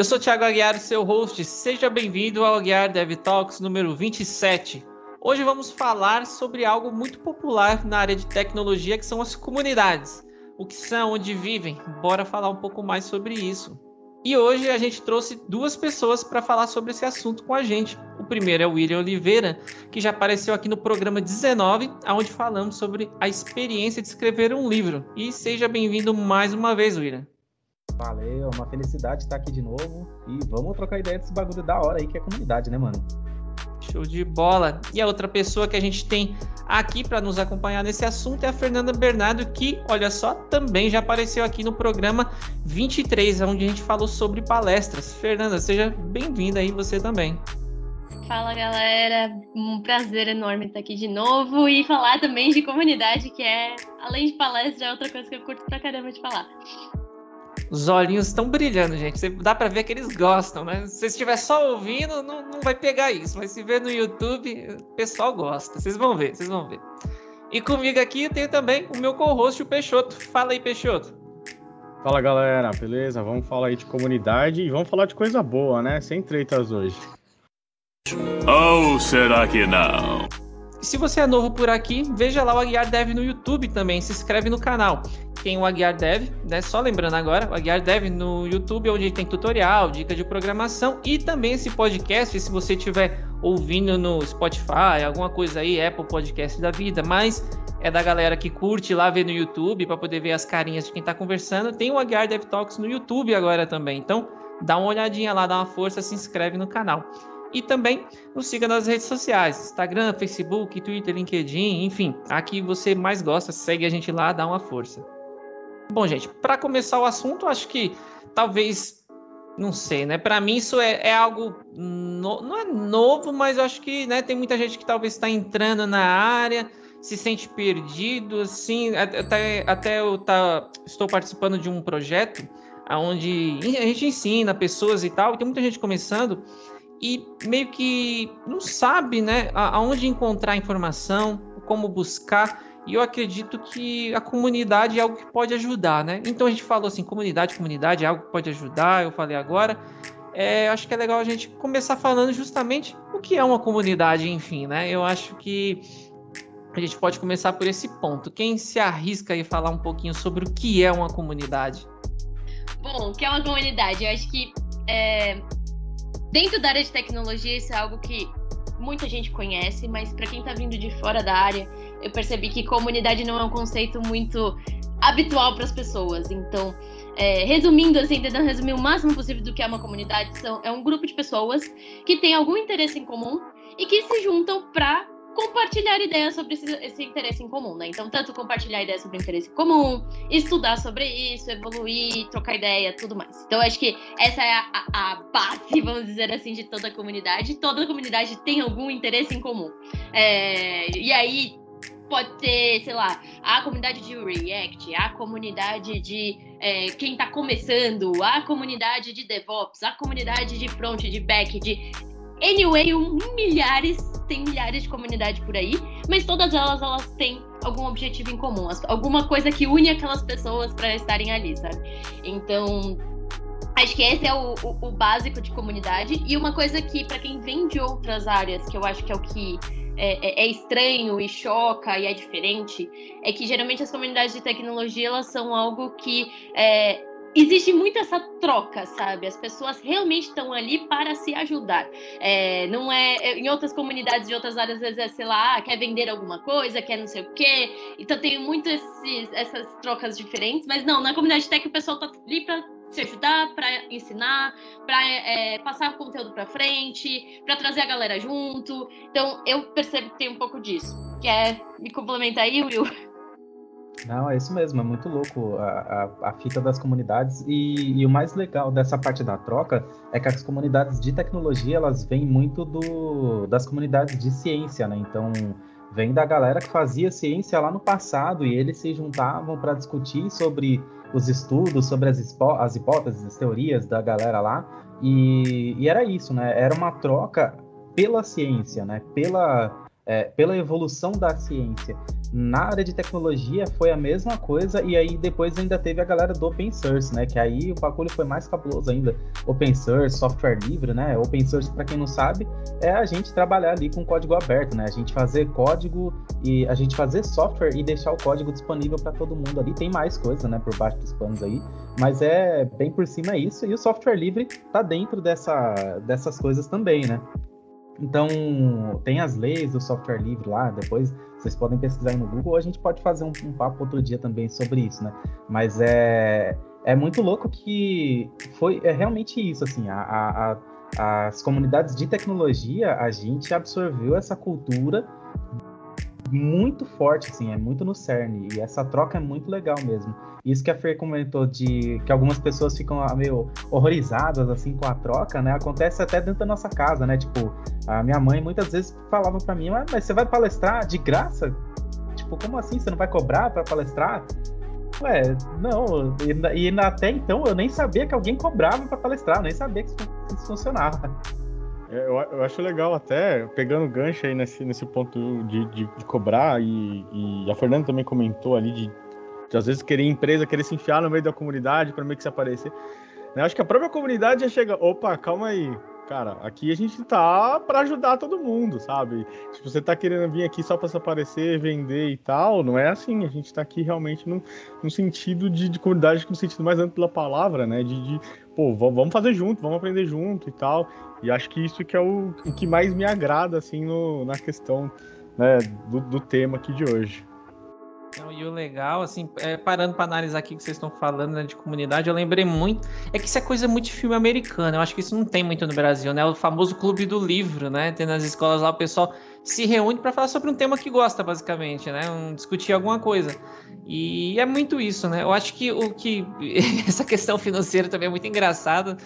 Eu sou Thiago Aguiar, seu host. Seja bem-vindo ao Aguiar Dev Talks número 27. Hoje vamos falar sobre algo muito popular na área de tecnologia, que são as comunidades. O que são, onde vivem. Bora falar um pouco mais sobre isso. E hoje a gente trouxe duas pessoas para falar sobre esse assunto com a gente. O primeiro é o William Oliveira, que já apareceu aqui no programa 19, onde falamos sobre a experiência de escrever um livro. E seja bem-vindo mais uma vez, William. Valeu, uma felicidade estar aqui de novo. E vamos trocar ideia desse bagulho da hora aí que é comunidade, né, mano? Show de bola. E a outra pessoa que a gente tem aqui para nos acompanhar nesse assunto é a Fernanda Bernardo, que, olha só, também já apareceu aqui no programa 23, onde a gente falou sobre palestras. Fernanda, seja bem-vinda aí você também. Fala galera, um prazer enorme estar aqui de novo e falar também de comunidade, que é, além de palestra, é outra coisa que eu curto pra caramba de falar. Os olhinhos estão brilhando, gente. Dá para ver que eles gostam, né? Se você estiver só ouvindo, não, não vai pegar isso. Mas se ver no YouTube, o pessoal gosta. Vocês vão ver, vocês vão ver. E comigo aqui tem também o meu co-host, o Peixoto. Fala aí, Peixoto. Fala galera, beleza? Vamos falar aí de comunidade e vamos falar de coisa boa, né? Sem tretas hoje. Ou será que não? Se você é novo por aqui, veja lá o Aguiar Dev no YouTube também, se inscreve no canal. Tem o Aguiar Dev, né? Só lembrando agora, o Aguiar Dev no YouTube, onde tem tutorial, dica de programação e também esse podcast, se você estiver ouvindo no Spotify, alguma coisa aí, Apple Podcast da vida, mas é da galera que curte lá ver no YouTube para poder ver as carinhas de quem está conversando. Tem o Aguiar Dev Talks no YouTube agora também. Então, dá uma olhadinha lá, dá uma força, se inscreve no canal. E também nos siga nas redes sociais: Instagram, Facebook, Twitter, LinkedIn, enfim, a que você mais gosta, segue a gente lá, dá uma força. Bom, gente, para começar o assunto, acho que talvez, não sei, né? Para mim isso é, é algo no, não é novo, mas acho que né, tem muita gente que talvez está entrando na área, se sente perdido, assim. Até, até eu tá, estou participando de um projeto onde a gente ensina pessoas e tal, e tem muita gente começando e meio que não sabe, né, aonde encontrar informação, como buscar. E eu acredito que a comunidade é algo que pode ajudar, né? Então a gente falou assim, comunidade, comunidade é algo que pode ajudar. Eu falei agora. É, acho que é legal a gente começar falando justamente o que é uma comunidade, enfim, né? Eu acho que a gente pode começar por esse ponto. Quem se arrisca aí falar um pouquinho sobre o que é uma comunidade? Bom, o que é uma comunidade? Eu acho que é, Dentro da área de tecnologia, isso é algo que muita gente conhece, mas para quem está vindo de fora da área, eu percebi que comunidade não é um conceito muito habitual para as pessoas. Então, é, resumindo, assim, tentando resumir o máximo possível do que é uma comunidade, são, é um grupo de pessoas que tem algum interesse em comum e que se juntam para compartilhar ideias sobre esse, esse, interesse em comum, né? Então, tanto compartilhar ideias sobre interesse comum, estudar sobre isso, evoluir, trocar ideia, tudo mais. Então, acho que essa é a, a, base, vamos dizer assim, de toda a comunidade. Toda a comunidade tem algum interesse em comum. É, e aí, pode ter, sei lá, a comunidade de React, a comunidade de é, quem está começando, a comunidade de DevOps, a comunidade de front, de back, de Anyway, um, milhares, tem milhares de comunidades por aí, mas todas elas, elas têm algum objetivo em comum, alguma coisa que une aquelas pessoas para estarem ali, sabe? Então, acho que esse é o, o, o básico de comunidade. E uma coisa que, para quem vem de outras áreas, que eu acho que é o que é, é, é, estranho e choca e é diferente, é que geralmente as comunidades de tecnologia elas são algo que é, existe muito essa troca, sabe? As pessoas realmente estão ali para se ajudar. É, não é, é em outras comunidades de outras áreas, às vezes é, sei lá, ah, quer vender alguma coisa, quer não sei o quê. Então tem muito esses, essas trocas diferentes, mas não, na comunidade tech o pessoal tá ali para se ajudar, para ensinar, para é, passar o conteúdo para frente, para trazer a galera junto. Então eu percebo que tem um pouco disso. Quer me complementar aí, Will? Não, é isso mesmo, é muito louco a, a, a fita das comunidades e, e, o mais legal dessa parte da troca é que as comunidades de tecnologia elas vêm muito do, das comunidades de ciência, né? Então vem da galera que fazia ciência lá no passado e eles se juntavam para discutir sobre os estudos, sobre as, as hipóteses, as teorias da galera lá e, e era isso, né? Era uma troca pela ciência, né? Pela é, pela evolução da ciência. Na área de tecnologia foi a mesma coisa, e aí depois ainda teve a galera do open source, né? Que aí o bagulho foi mais cabuloso ainda. Open source, software livre, né? Open source, para quem não sabe, é a gente trabalhar ali com código aberto, né? A gente fazer código e a gente fazer software e deixar o código disponível para todo mundo ali. Tem mais coisa, né, por baixo dos panos aí, mas é bem por cima isso, e o software livre tá dentro dessa, dessas coisas também, né? Então, tem as leis do software livre lá, depois vocês podem pesquisar no Google, ou a gente pode fazer um, um papo outro dia também sobre isso, né? Mas é, é muito louco que foi é realmente isso, assim, a, a, as comunidades de tecnologia, a gente absorveu essa cultura muito forte, assim, é muito no cerne, e essa troca é muito legal mesmo. Isso que a Fer comentou de que algumas pessoas ficam ah, meio horrorizadas assim com a troca, né? Acontece até dentro da nossa casa, né? Tipo, a minha mãe muitas vezes falava para mim, mas você vai palestrar de graça? Tipo, como assim? Você não vai cobrar para palestrar? Ué, não, e, e, até então eu nem sabia que alguém cobrava para palestrar, nem sabia que isso, funcionava. É, eu, eu, acho legal até, pegando gancho aí nesse, nesse ponto de, de, de cobrar, e, e, a Fernanda também comentou ali de de às vezes querer empresa, querer se enfiar no meio da comunidade para meio que se aparecer. Eu acho que a própria comunidade já chega, opa, calma aí, cara, aqui a gente tá para ajudar todo mundo, sabe? Se você tá querendo vir aqui só para se aparecer, vender e tal, não é assim. A gente tá aqui realmente no, no sentido de, de comunidade, no sentido mais amplo da palavra, né? De, de, pô, vamos fazer junto, vamos aprender junto e tal. E acho que isso que é o, o que mais me agrada, assim, no, na questão né, do, do tema aqui de hoje. Então, e o legal, assim, é, parando para analisar aqui o que vocês estão falando né, de comunidade, eu lembrei muito. É que isso é coisa muito de filme americano. Eu acho que isso não tem muito no Brasil, né? O famoso clube do livro, né? Tem nas escolas lá o pessoal se reúne para falar sobre um tema que gosta, basicamente, né? Um, discutir alguma coisa. E é muito isso, né? Eu acho que o que. essa questão financeira também é muito engraçada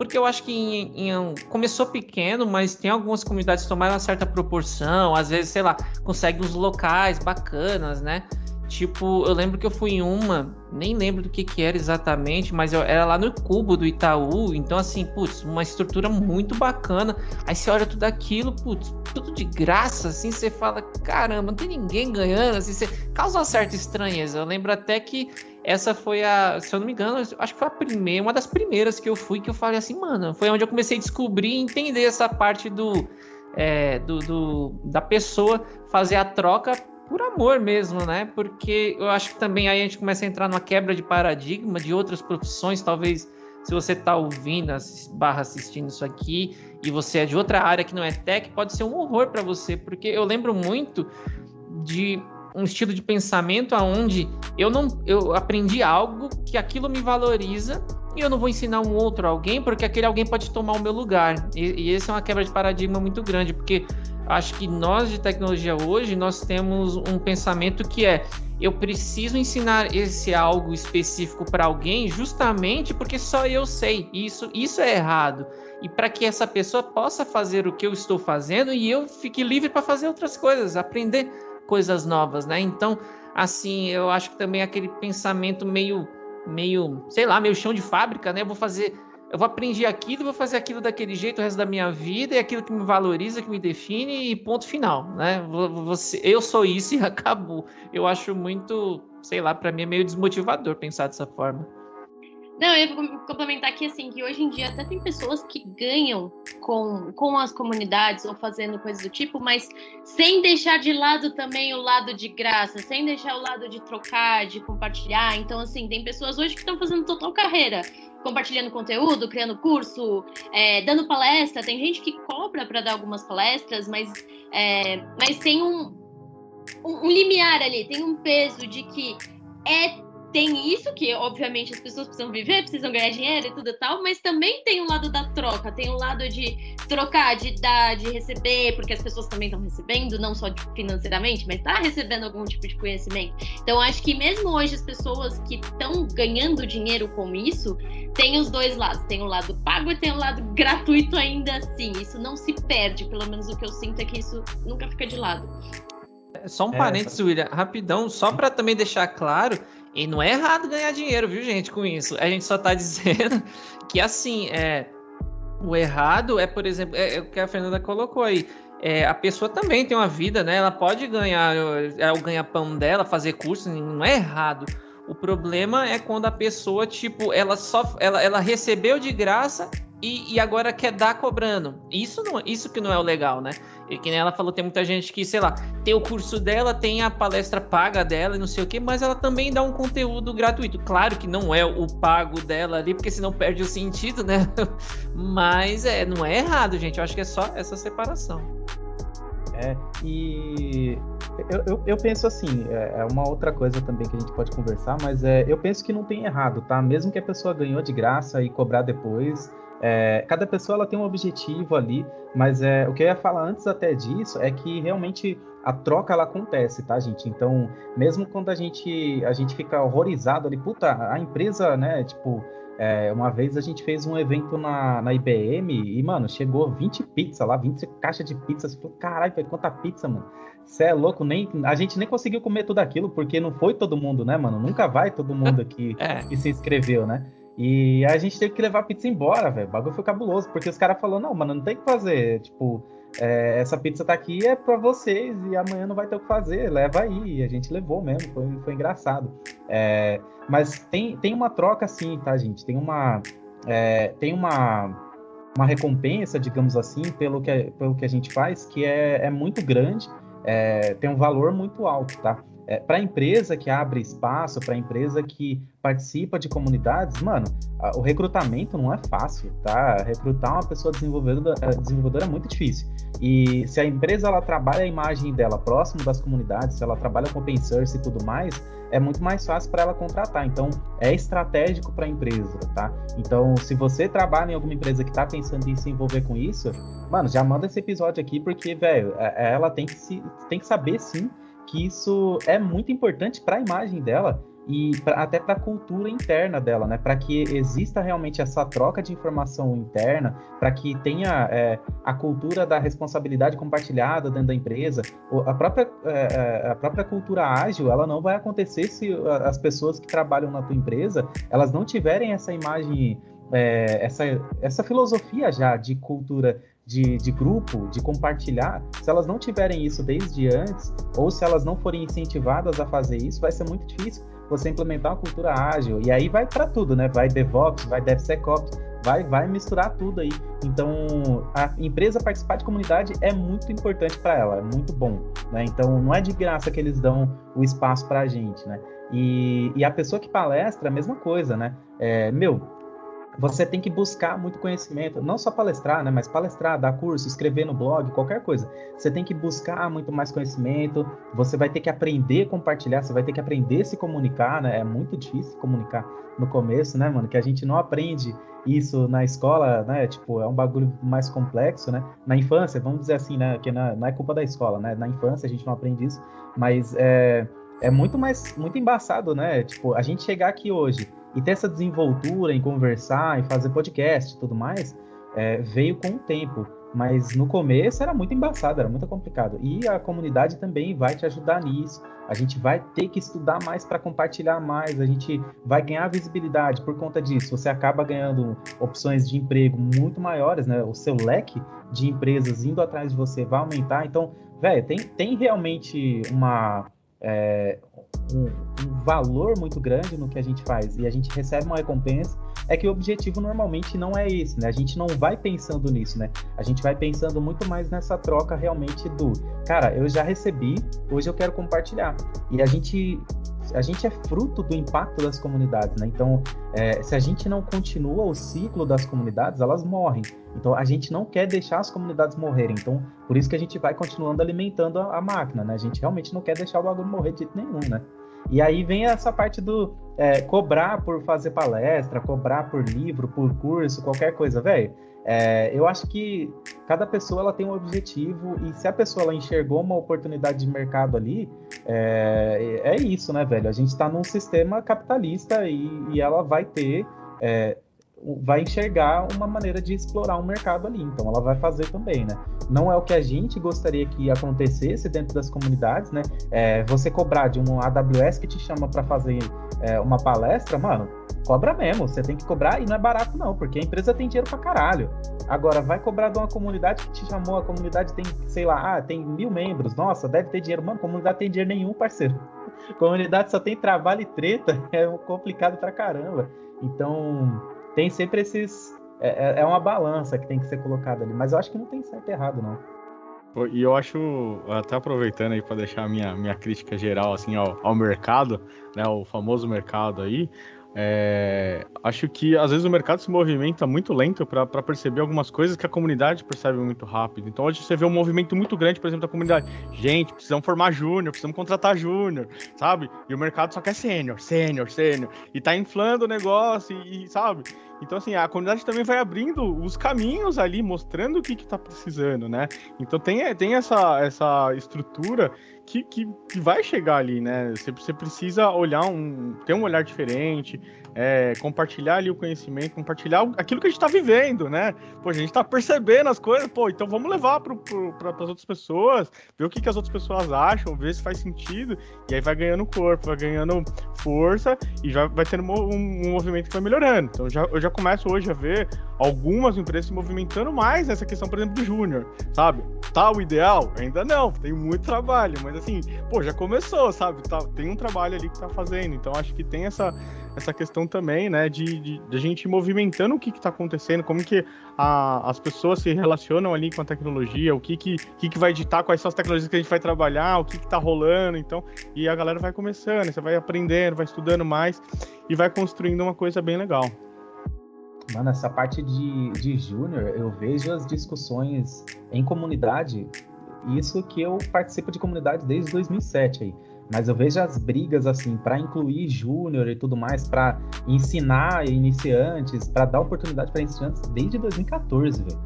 porque eu acho que em, em, começou pequeno, mas tem algumas comunidades que tomaram uma certa proporção, às vezes, sei lá, conseguem uns locais bacanas, né? Tipo, eu lembro que eu fui em uma, nem lembro do que que era exatamente, mas eu, era lá no cubo do Itaú, então assim, putz, uma estrutura muito bacana. Aí você olha tudo aquilo, putz, tudo de graça, assim, você fala, caramba, não tem ninguém ganhando, assim, você causa uma certa estranheza. Eu lembro até que essa foi a, se eu não me engano, acho que foi a primeira, uma das primeiras que eu fui que eu falei assim, mano, foi onde eu comecei a descobrir e entender essa parte do, é, do, do, da pessoa fazer a troca por amor mesmo, né? Porque eu acho que também aí a gente começa a entrar numa quebra de paradigma de outras profissões, talvez se você está ouvindo, barra assistindo isso aqui, e você é de outra área que não é tech, pode ser um horror para você, porque eu lembro muito de um estilo de pensamento aonde eu não eu aprendi algo que aquilo me valoriza e eu não vou ensinar um outro alguém porque aquele alguém pode tomar o meu lugar. E, e esse é uma quebra de paradigma muito grande, porque acho que nós de tecnologia hoje nós temos um pensamento que é eu preciso ensinar esse algo específico para alguém justamente porque só eu sei. Isso isso é errado. E para que essa pessoa possa fazer o que eu estou fazendo e eu fique livre para fazer outras coisas, aprender coisas novas, né? Então, assim, eu acho que também aquele pensamento meio meio, sei lá, meio chão de fábrica, né? Eu vou fazer eu vou aprender aquilo, vou fazer aquilo daquele jeito o resto da minha vida, e aquilo que me valoriza, que me define, e ponto final, né? Você, eu sou isso e acabou. Eu acho muito, sei lá, para mim é meio desmotivador pensar dessa forma. Não, eu ia complementar aqui assim que hoje em dia até tem pessoas que ganham com, com as comunidades ou fazendo coisas do tipo, mas sem deixar de lado também o lado de graça, sem deixar o lado de trocar, de compartilhar. Então, assim, tem pessoas hoje que estão fazendo total carreira, compartilhando conteúdo, criando curso, é, dando palestra. Tem gente que cobra para dar algumas palestras, mas, é, mas tem um, um, um limiar ali, tem um peso de que é tem isso, que obviamente as pessoas precisam viver, precisam ganhar dinheiro e tudo e tal, mas também tem o lado da troca, tem o lado de trocar, de dar, de receber, porque as pessoas também estão recebendo, não só financeiramente, mas tá recebendo algum tipo de conhecimento. Então acho que mesmo hoje as pessoas que estão ganhando dinheiro com isso, tem os dois lados, tem o lado pago e tem o lado gratuito ainda assim. Isso não se perde, pelo menos o que eu sinto é que isso nunca fica de lado. Só um é, parênteses, William, rapidão, só para também deixar claro e não é errado ganhar dinheiro, viu, gente, com isso. A gente só tá dizendo que, assim, é, O errado é, por exemplo, é, é o que a Fernanda colocou aí. É, a pessoa também tem uma vida, né? Ela pode ganhar é, o ganha-pão dela, fazer curso, não é errado. O problema é quando a pessoa, tipo, ela só ela, ela recebeu de graça e, e, agora quer dar cobrando. Isso não, isso que não é o legal, né? E que nem ela falou, tem muita gente que, sei lá, tem o curso dela, tem a palestra paga dela e não sei o que, mas ela também dá um conteúdo gratuito. Claro que não é o pago dela ali, porque senão perde o sentido, né? mas é, não é errado, gente. Eu acho que é só essa separação. É, e eu, eu, eu, penso assim, é, é uma outra coisa também que a gente pode conversar, mas é, eu penso que não tem errado, tá? Mesmo que a pessoa ganhou de graça e cobrar depois, é, cada pessoa ela tem um objetivo ali, mas é, o que eu ia falar antes até disso é que realmente a troca ela acontece, tá, gente? Então, mesmo quando a gente a gente fica horrorizado ali, puta, a empresa, né, tipo, é, uma vez a gente fez um evento na, na IBM e, mano, chegou 20 pizzas lá, 20 caixas de pizza. Você falou, caralho, quanta pizza, mano. Você é louco, nem, a gente nem conseguiu comer tudo aquilo, porque não foi todo mundo, né, mano? Nunca vai todo mundo aqui é. que se inscreveu, né? E a gente teve que levar a pizza embora, velho. O bagulho foi cabuloso, porque os caras falaram, não, mano, não tem o que fazer. Tipo, é, essa pizza tá aqui é para vocês e amanhã não vai ter o que fazer, leva aí. E a gente levou mesmo, foi, foi engraçado. É, mas tem, tem uma troca sim, tá, gente? Tem uma, é, tem uma, uma recompensa, digamos assim, pelo que, pelo que a gente faz, que é, é muito grande, é, tem um valor muito alto, tá? É, para a empresa que abre espaço, para a empresa que participa de comunidades, mano, a, o recrutamento não é fácil, tá? Recrutar uma pessoa desenvolvedora, é, desenvolvedora é muito difícil. E se a empresa ela trabalha a imagem dela próximo das comunidades, se ela trabalha com open source e tudo mais, é muito mais fácil para ela contratar. Então, é estratégico para a empresa, tá? Então, se você trabalha em alguma empresa que está pensando em se envolver com isso, mano, já manda esse episódio aqui porque, velho, é, ela tem que se tem que saber sim que isso é muito importante para a imagem dela e pra, até para a cultura interna dela, né? Para que exista realmente essa troca de informação interna, para que tenha é, a cultura da responsabilidade compartilhada dentro da empresa. A própria, é, é, a própria cultura ágil, ela não vai acontecer se as pessoas que trabalham na tua empresa, elas não tiverem essa imagem, é, essa, essa filosofia já de cultura de, de grupo, de compartilhar, se elas não tiverem isso desde antes, ou se elas não forem incentivadas a fazer isso, vai ser muito difícil você implementar uma cultura ágil. E aí vai para tudo, né? Vai DevOps, vai DevSecOps, vai, vai misturar tudo aí. Então, a empresa participar de comunidade é muito importante para ela, é muito bom, né? Então, não é de graça que eles dão o espaço para a gente, né? E, e a pessoa que palestra, a mesma coisa, né? É, meu, você tem que buscar muito conhecimento, não só palestrar, né, mas palestrar, dar curso, escrever no blog, qualquer coisa. Você tem que buscar muito mais conhecimento, você vai ter que aprender a compartilhar, você vai ter que aprender a se comunicar, né? É muito difícil comunicar no começo, né, mano? Que a gente não aprende isso na escola, né? Tipo, é um bagulho mais complexo, né? Na infância, vamos dizer assim, né? Que não é culpa da escola, né? Na infância a gente não aprende isso, mas é, é muito mais, muito embaçado, né? Tipo, a gente chegar aqui hoje e ter essa desenvoltura em conversar, em fazer podcast e tudo mais, é, veio com o tempo. Mas no começo era muito embaçado, era muito complicado. E a comunidade também vai te ajudar nisso. A gente vai ter que estudar mais para compartilhar mais, a gente vai ganhar visibilidade por conta disso. Você acaba ganhando opções de emprego muito maiores, né? O seu leque de empresas indo atrás de você vai aumentar. Então, velho, tem, tem realmente uma. É, um, um, valor muito grande no que a gente faz e a gente recebe uma recompensa, é que o objetivo normalmente não é esse, né? A gente não vai pensando nisso, né? A gente vai pensando muito mais nessa troca realmente do, cara, eu já recebi, hoje eu quero compartilhar. E a gente a gente é fruto do impacto das comunidades, né? Então, é, se a gente não continua o ciclo das comunidades, elas morrem. Então, a gente não quer deixar as comunidades morrerem. Então, por isso que a gente vai continuando alimentando a, a máquina, né? A gente realmente não quer deixar o bagulho morrer de jeito nenhum, né? E aí vem essa parte do é, cobrar por fazer palestra, cobrar por livro, por curso, qualquer coisa, velho. É, eu acho que cada pessoa ela tem um objetivo e se a pessoa ela enxergou uma oportunidade de mercado ali, é, é isso, né, velho? A gente está num sistema capitalista e, e ela vai ter é, vai enxergar uma maneira de explorar um mercado ali. Então ela vai fazer também, né? Não é o que a gente gostaria que acontecesse dentro das comunidades, né? É, você cobrar de um AWS que te chama para fazer é, uma palestra, mano, cobra mesmo. Você tem que cobrar e não é barato, não, porque a empresa tem dinheiro pra caralho. Agora, vai cobrar de uma comunidade que te chamou, a comunidade tem, sei lá, ah, tem mil membros. Nossa, deve ter dinheiro. Mano, comunidade tem dinheiro nenhum, parceiro. Comunidade só tem trabalho e treta, é complicado pra caramba. Então, tem sempre esses. É, é, é uma balança que tem que ser colocada ali. Mas eu acho que não tem certo e errado, não. E eu acho, até aproveitando aí para deixar minha, minha crítica geral assim ao, ao mercado, né, o famoso mercado aí, é, acho que às vezes o mercado se movimenta muito lento para perceber algumas coisas que a comunidade percebe muito rápido. Então hoje você vê um movimento muito grande, por exemplo, da comunidade. Gente, precisamos formar júnior, precisamos contratar júnior, sabe? E o mercado só quer sênior, sênior, sênior. E tá inflando o negócio, e, e, sabe? Então, assim, a comunidade também vai abrindo os caminhos ali, mostrando o que, que tá precisando, né? Então tem, tem essa, essa estrutura que, que, que, vai chegar ali, né? Você, você precisa olhar um. ter um olhar diferente, é, compartilhar ali o conhecimento, compartilhar aquilo que a gente está vivendo, né? Pô, a gente está percebendo as coisas, pô, então vamos levar para as outras pessoas, ver o que, que as outras pessoas acham, ver se faz sentido, e aí vai ganhando corpo, vai ganhando força e já vai tendo um, um movimento que vai melhorando. Então já, eu já começo hoje a ver algumas empresas se movimentando mais nessa questão, por exemplo, do júnior, sabe? Tá o ideal? Ainda não, tem muito trabalho, mas assim, pô, já começou, sabe? Tá, tem um trabalho ali que tá fazendo, então acho que tem essa, essa questão também, né, de, de, de a gente movimentando o que está acontecendo, como que a, as pessoas se relacionam ali com a tecnologia, o que que, que que vai editar, quais são as tecnologias que a gente vai trabalhar, o que que tá rolando, então, e a galera vai começando, você vai aprendendo, vai estudando mais e vai construindo uma coisa bem legal. Mano, essa parte de, de júnior, eu vejo as discussões em comunidade, isso que eu participo de comunidade desde 2007 aí. Mas eu vejo as brigas assim para incluir júnior e tudo mais, para ensinar iniciantes, para dar oportunidade para iniciantes desde 2014, velho.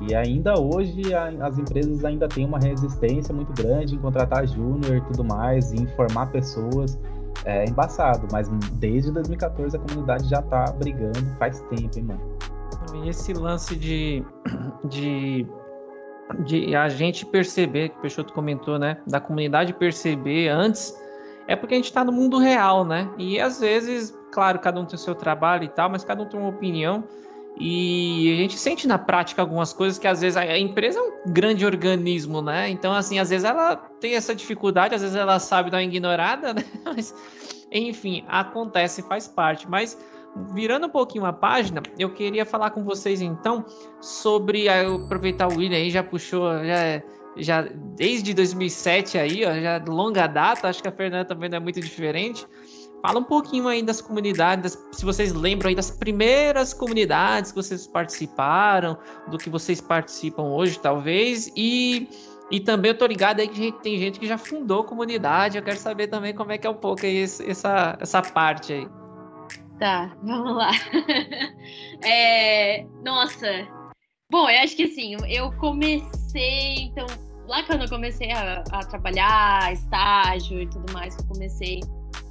E ainda hoje a, as empresas ainda têm uma resistência muito grande em contratar júnior e tudo mais, e informar pessoas. É embaçado, mas desde 2014 a comunidade já tá brigando faz tempo, hein, mano. Esse lance de, de de a gente perceber, que o Peixoto comentou, né? Da comunidade perceber antes, é porque a gente está no mundo real, né? E às vezes, claro, cada um tem o seu trabalho e tal, mas cada um tem uma opinião. E a gente sente na prática algumas coisas que às vezes a empresa é um grande organismo, né? Então, assim, às vezes ela tem essa dificuldade, às vezes ela sabe dar uma ignorada, né? Mas, enfim, acontece, faz parte. Mas virando um pouquinho a página, eu queria falar com vocês então sobre aproveitar o William aí já puxou já já desde 2007 aí, ó, já longa data, acho que a Fernanda também não é muito diferente. Fala um pouquinho aí das comunidades, se vocês lembram aí das primeiras comunidades que vocês participaram, do que vocês participam hoje, talvez, e, e também eu tô ligado aí que tem gente que já fundou comunidade, eu quero saber também como é que é um pouco aí essa, essa parte aí. Tá, vamos lá. é, nossa. Bom, eu acho que assim, eu comecei, então, lá quando eu comecei a, a trabalhar, estágio e tudo mais, que eu comecei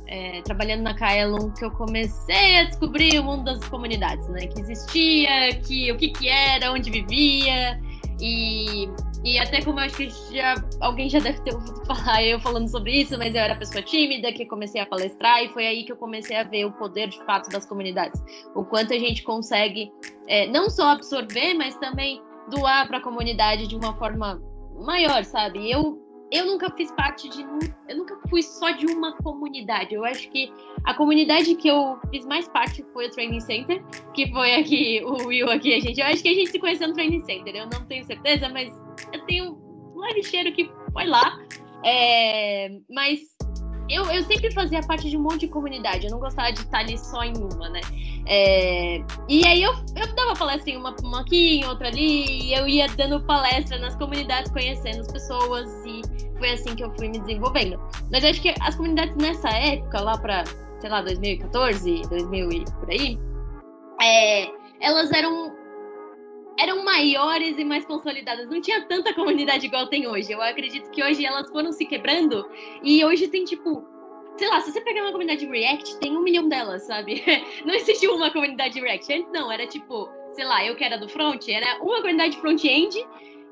é, trabalhando na Kaelon, que eu comecei a descobrir o mundo das comunidades, né? Que existia, que, o que que era, onde vivia, e e até como eu acho que já, alguém já deve ter ouvido falar eu falando sobre isso, mas eu era pessoa tímida, que comecei a palestrar, e foi aí que eu comecei a ver o poder de fato das comunidades. O quanto a gente consegue é, não só absorver, mas também doar para a comunidade de uma forma maior, sabe? Eu eu nunca fiz parte de. Eu nunca fui só de uma comunidade. Eu acho que a comunidade que eu fiz mais parte foi o Training Center, que foi aqui, o Will aqui, a gente. Eu acho que a gente se conheceu no Training Center. Eu não tenho certeza, mas eu tenho um leve cheiro que foi lá. É, mas eu, eu sempre fazia parte de um monte de comunidade, eu não gostava de estar ali só em uma, né? É, e aí eu, eu dava palestra em uma, uma aqui, em outra ali, e eu ia dando palestra nas comunidades, conhecendo as pessoas, e foi assim que eu fui me desenvolvendo. Mas eu acho que as comunidades nessa época, lá pra, sei lá, 2014, 2000 e por aí, é, elas eram eram maiores e mais consolidadas. Não tinha tanta comunidade igual tem hoje. Eu acredito que hoje elas foram se quebrando e hoje tem tipo. Sei lá, se você pegar uma comunidade React, tem um milhão delas, sabe? Não existiu uma comunidade React. Antes não, era tipo, sei lá, eu que era do front, era uma comunidade front-end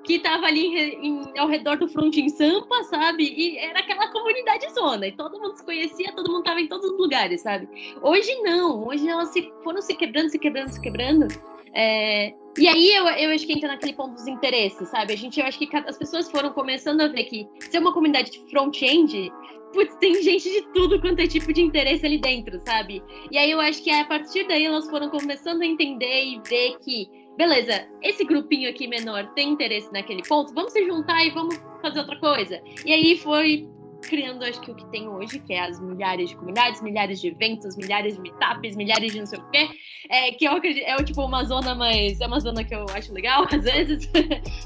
que tava ali em, em, ao redor do front em Sampa, sabe? E era aquela comunidade zona, e todo mundo se conhecia, todo mundo tava em todos os lugares, sabe? Hoje não, hoje elas se, foram se quebrando, se quebrando, se quebrando. É, e aí eu, eu acho que entra naquele ponto dos interesses, sabe? A gente, eu acho que as pessoas foram começando a ver que ser uma comunidade de front-end, putz, tem gente de tudo quanto é tipo de interesse ali dentro, sabe? E aí eu acho que a partir daí elas foram começando a entender e ver que, beleza, esse grupinho aqui menor tem interesse naquele ponto, vamos se juntar e vamos fazer outra coisa. E aí foi criando, acho que o que tem hoje, que é as milhares de comunidades, milhares de eventos, milhares de meetups, milhares de não sei o quê, é, que eu acredito, é tipo uma zona, mas é uma zona que eu acho legal, às vezes,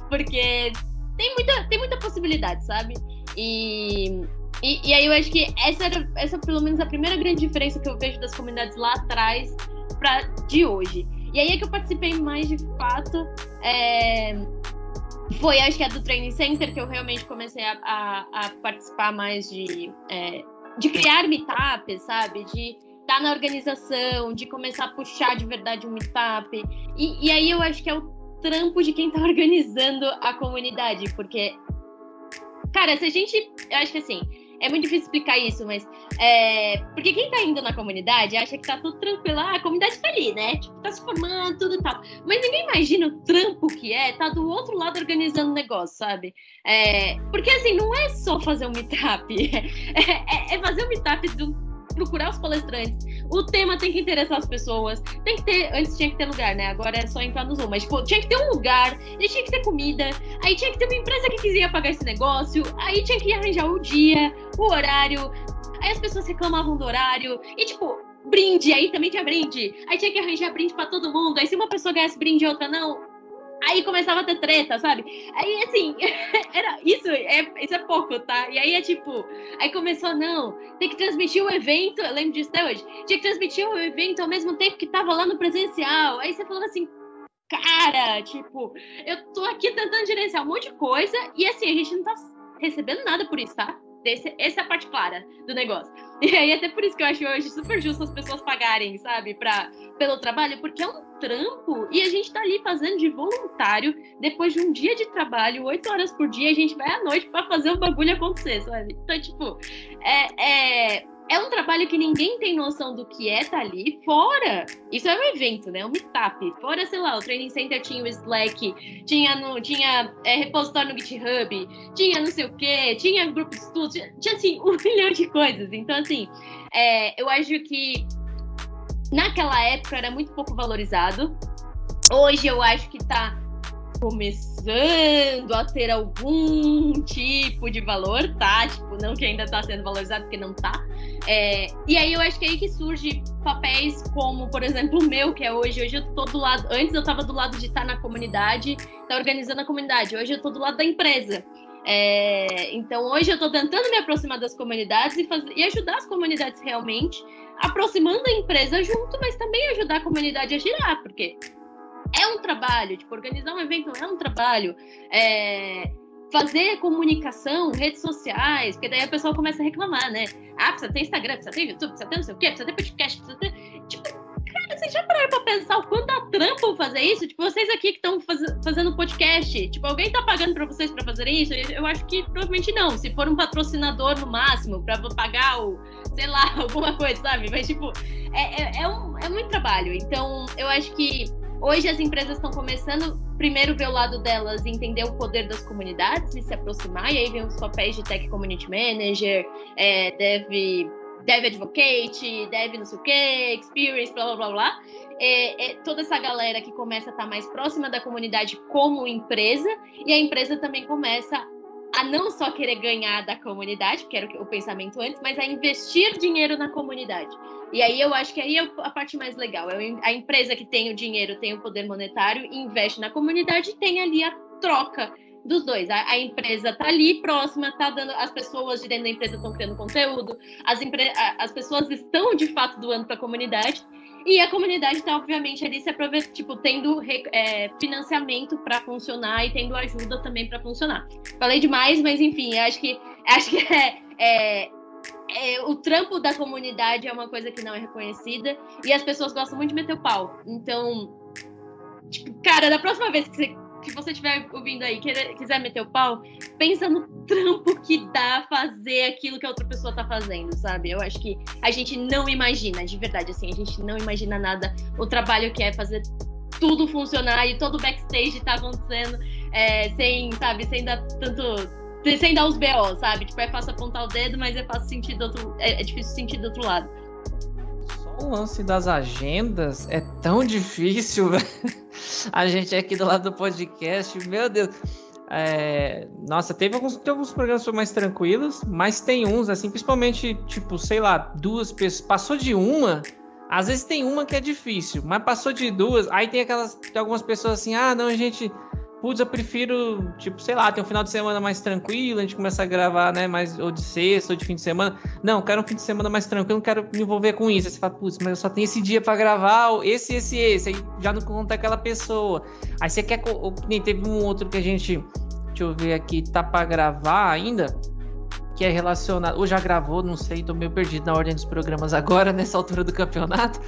porque tem muita, tem muita possibilidade, sabe? E, e, e, aí eu acho que essa era, essa pelo menos a primeira grande diferença que eu vejo das comunidades lá atrás para de hoje. E aí é que eu participei mais de fato. É, foi, acho que a do Training Center, que eu realmente comecei a, a, a participar mais de, é, de criar meetups, sabe? De estar tá na organização, de começar a puxar de verdade um meetup. E, e aí eu acho que é o trampo de quem está organizando a comunidade, porque, cara, se a gente. Eu acho que assim é muito difícil explicar isso, mas. É, porque quem tá indo na comunidade acha que tá tudo tranquilo. Ah, a comunidade tá ali, né? Tipo, tá se formando, tudo e tal. Mas ninguém imagina o trampo que é tá do outro lado organizando o negócio, sabe? É, porque assim, não é só fazer um meetup. É, é, é fazer um meetup do procurar os palestrantes. O tema tem que interessar as pessoas. Tem que ter. Antes tinha que ter lugar, né? Agora é só entrar no Zoom. Mas, tipo, tinha que ter um lugar, e tinha que ter comida. Aí tinha que ter uma empresa que quisia pagar esse negócio. Aí tinha que arranjar o dia, o horário. Aí as pessoas reclamavam do horário. E, tipo, brinde. Aí também tinha brinde. Aí tinha que arranjar brinde para todo mundo. Aí se uma pessoa ganhasse brinde e outra não, Aí começava a ter treta, sabe? Aí, assim, era isso é, isso é pouco, tá? E aí é tipo, aí começou, não, tem que transmitir o evento, eu lembro disso até hoje, tinha que transmitir o evento ao mesmo tempo que tava lá no presencial. Aí você falando assim, cara, tipo, eu tô aqui tentando gerenciar um monte de coisa e assim, a gente não tá recebendo nada por isso, tá? Esse, essa é a parte clara do negócio. E aí, até por isso que eu acho hoje super justo as pessoas pagarem, sabe, pra, pelo trabalho, porque é um trampo e a gente tá ali fazendo de voluntário, depois de um dia de trabalho, oito horas por dia, a gente vai à noite para fazer o bagulho acontecer, sabe? Então, tipo, é, é, é um trabalho que ninguém tem noção do que é tá ali, fora. Isso é um evento, né? Um meetup. Fora, sei lá, o Training Center tinha o Slack, tinha, no, tinha é, repositório no GitHub, tinha não sei o quê, tinha grupo de estudos, tinha, tinha assim, um milhão de coisas. Então, assim, é, eu acho que naquela época era muito pouco valorizado. Hoje eu acho que tá começando a ter algum tipo de valor, tá? Tipo, não que ainda tá sendo valorizado, porque não tá. É, e aí eu acho que é aí que surge papéis como, por exemplo, o meu, que é hoje. Hoje eu tô do lado. Antes eu tava do lado de estar tá na comunidade, tá organizando a comunidade. Hoje eu tô do lado da empresa. É, então hoje eu tô tentando me aproximar das comunidades e, e ajudar as comunidades realmente, aproximando a empresa junto, mas também ajudar a comunidade a girar, porque é um trabalho, tipo, organizar um evento é um trabalho. É, fazer comunicação, redes sociais, porque daí a pessoa começa a reclamar, né? Ah, precisa ter Instagram, precisa ter YouTube, precisa ter não sei o quê, precisa ter podcast, precisa ter. Tipo, cara, vocês já pararam pra pensar o quanto dá trampo fazer isso? Tipo, vocês aqui que estão faz... fazendo podcast, tipo, alguém tá pagando pra vocês pra fazerem isso? Eu acho que provavelmente não. Se for um patrocinador no máximo, pra pagar o, sei lá, alguma coisa, sabe? Mas, tipo, é, é, é, um, é muito trabalho. Então, eu acho que Hoje as empresas estão começando primeiro ver o lado delas, entender o poder das comunidades e se aproximar, e aí vem os papéis de Tech Community Manager, é, Dev, Advocate, Dev não sei o quê, Experience, blá blá blá blá. É, é, toda essa galera que começa a estar mais próxima da comunidade como empresa, e a empresa também começa a não só querer ganhar da comunidade, que era o pensamento antes, mas a investir dinheiro na comunidade. E aí eu acho que aí é a parte mais legal. É a empresa que tem o dinheiro, tem o poder monetário, investe na comunidade e tem ali a troca dos dois. A, a, empresa tá ali próxima, tá dando. As pessoas de dentro da empresa estão criando conteúdo, as, empre, as pessoas estão de fato doando para a comunidade. E a comunidade está, obviamente, ali se aproveitando, tipo, tendo é, financiamento para funcionar e tendo ajuda também para funcionar. Falei demais, mas enfim, acho que acho que é, é é, o trampo da comunidade é uma coisa que não é reconhecida e as pessoas gostam muito de meter o pau. Então, tipo, cara, da próxima vez que você se você estiver ouvindo aí, querer, quiser meter o pau, pensa no trampo que dá fazer aquilo que a outra pessoa tá fazendo, sabe? Eu acho que a gente não imagina, de verdade, assim, a gente não imagina nada o trabalho que é fazer tudo funcionar e todo o backstage tá acontecendo é, sem, sabe, sem dar tanto. Sem dar os BO, sabe? Tipo, é fácil apontar o dedo, mas é fácil sentir do outro. É, é difícil sentir do outro lado. O lance das agendas é tão difícil, A gente aqui do lado do podcast, meu Deus. É, nossa, teve alguns, teve alguns programas mais tranquilos, mas tem uns, assim, principalmente, tipo, sei lá, duas pessoas. Passou de uma, às vezes tem uma que é difícil, mas passou de duas, aí tem aquelas. Tem algumas pessoas assim, ah, não, gente. Putz, eu prefiro, tipo, sei lá, tem um final de semana mais tranquilo, a gente começa a gravar, né, mais ou de sexta ou de fim de semana. Não, quero um fim de semana mais tranquilo, não quero me envolver com isso. Aí você fala, putz, mas eu só tenho esse dia para gravar, esse, esse, esse. Aí já não conta aquela pessoa. Aí você quer. Nem teve um outro que a gente. Deixa eu ver aqui, tá para gravar ainda que é relacionado, ou já gravou, não sei, tô meio perdido na ordem dos programas agora, nessa altura do campeonato,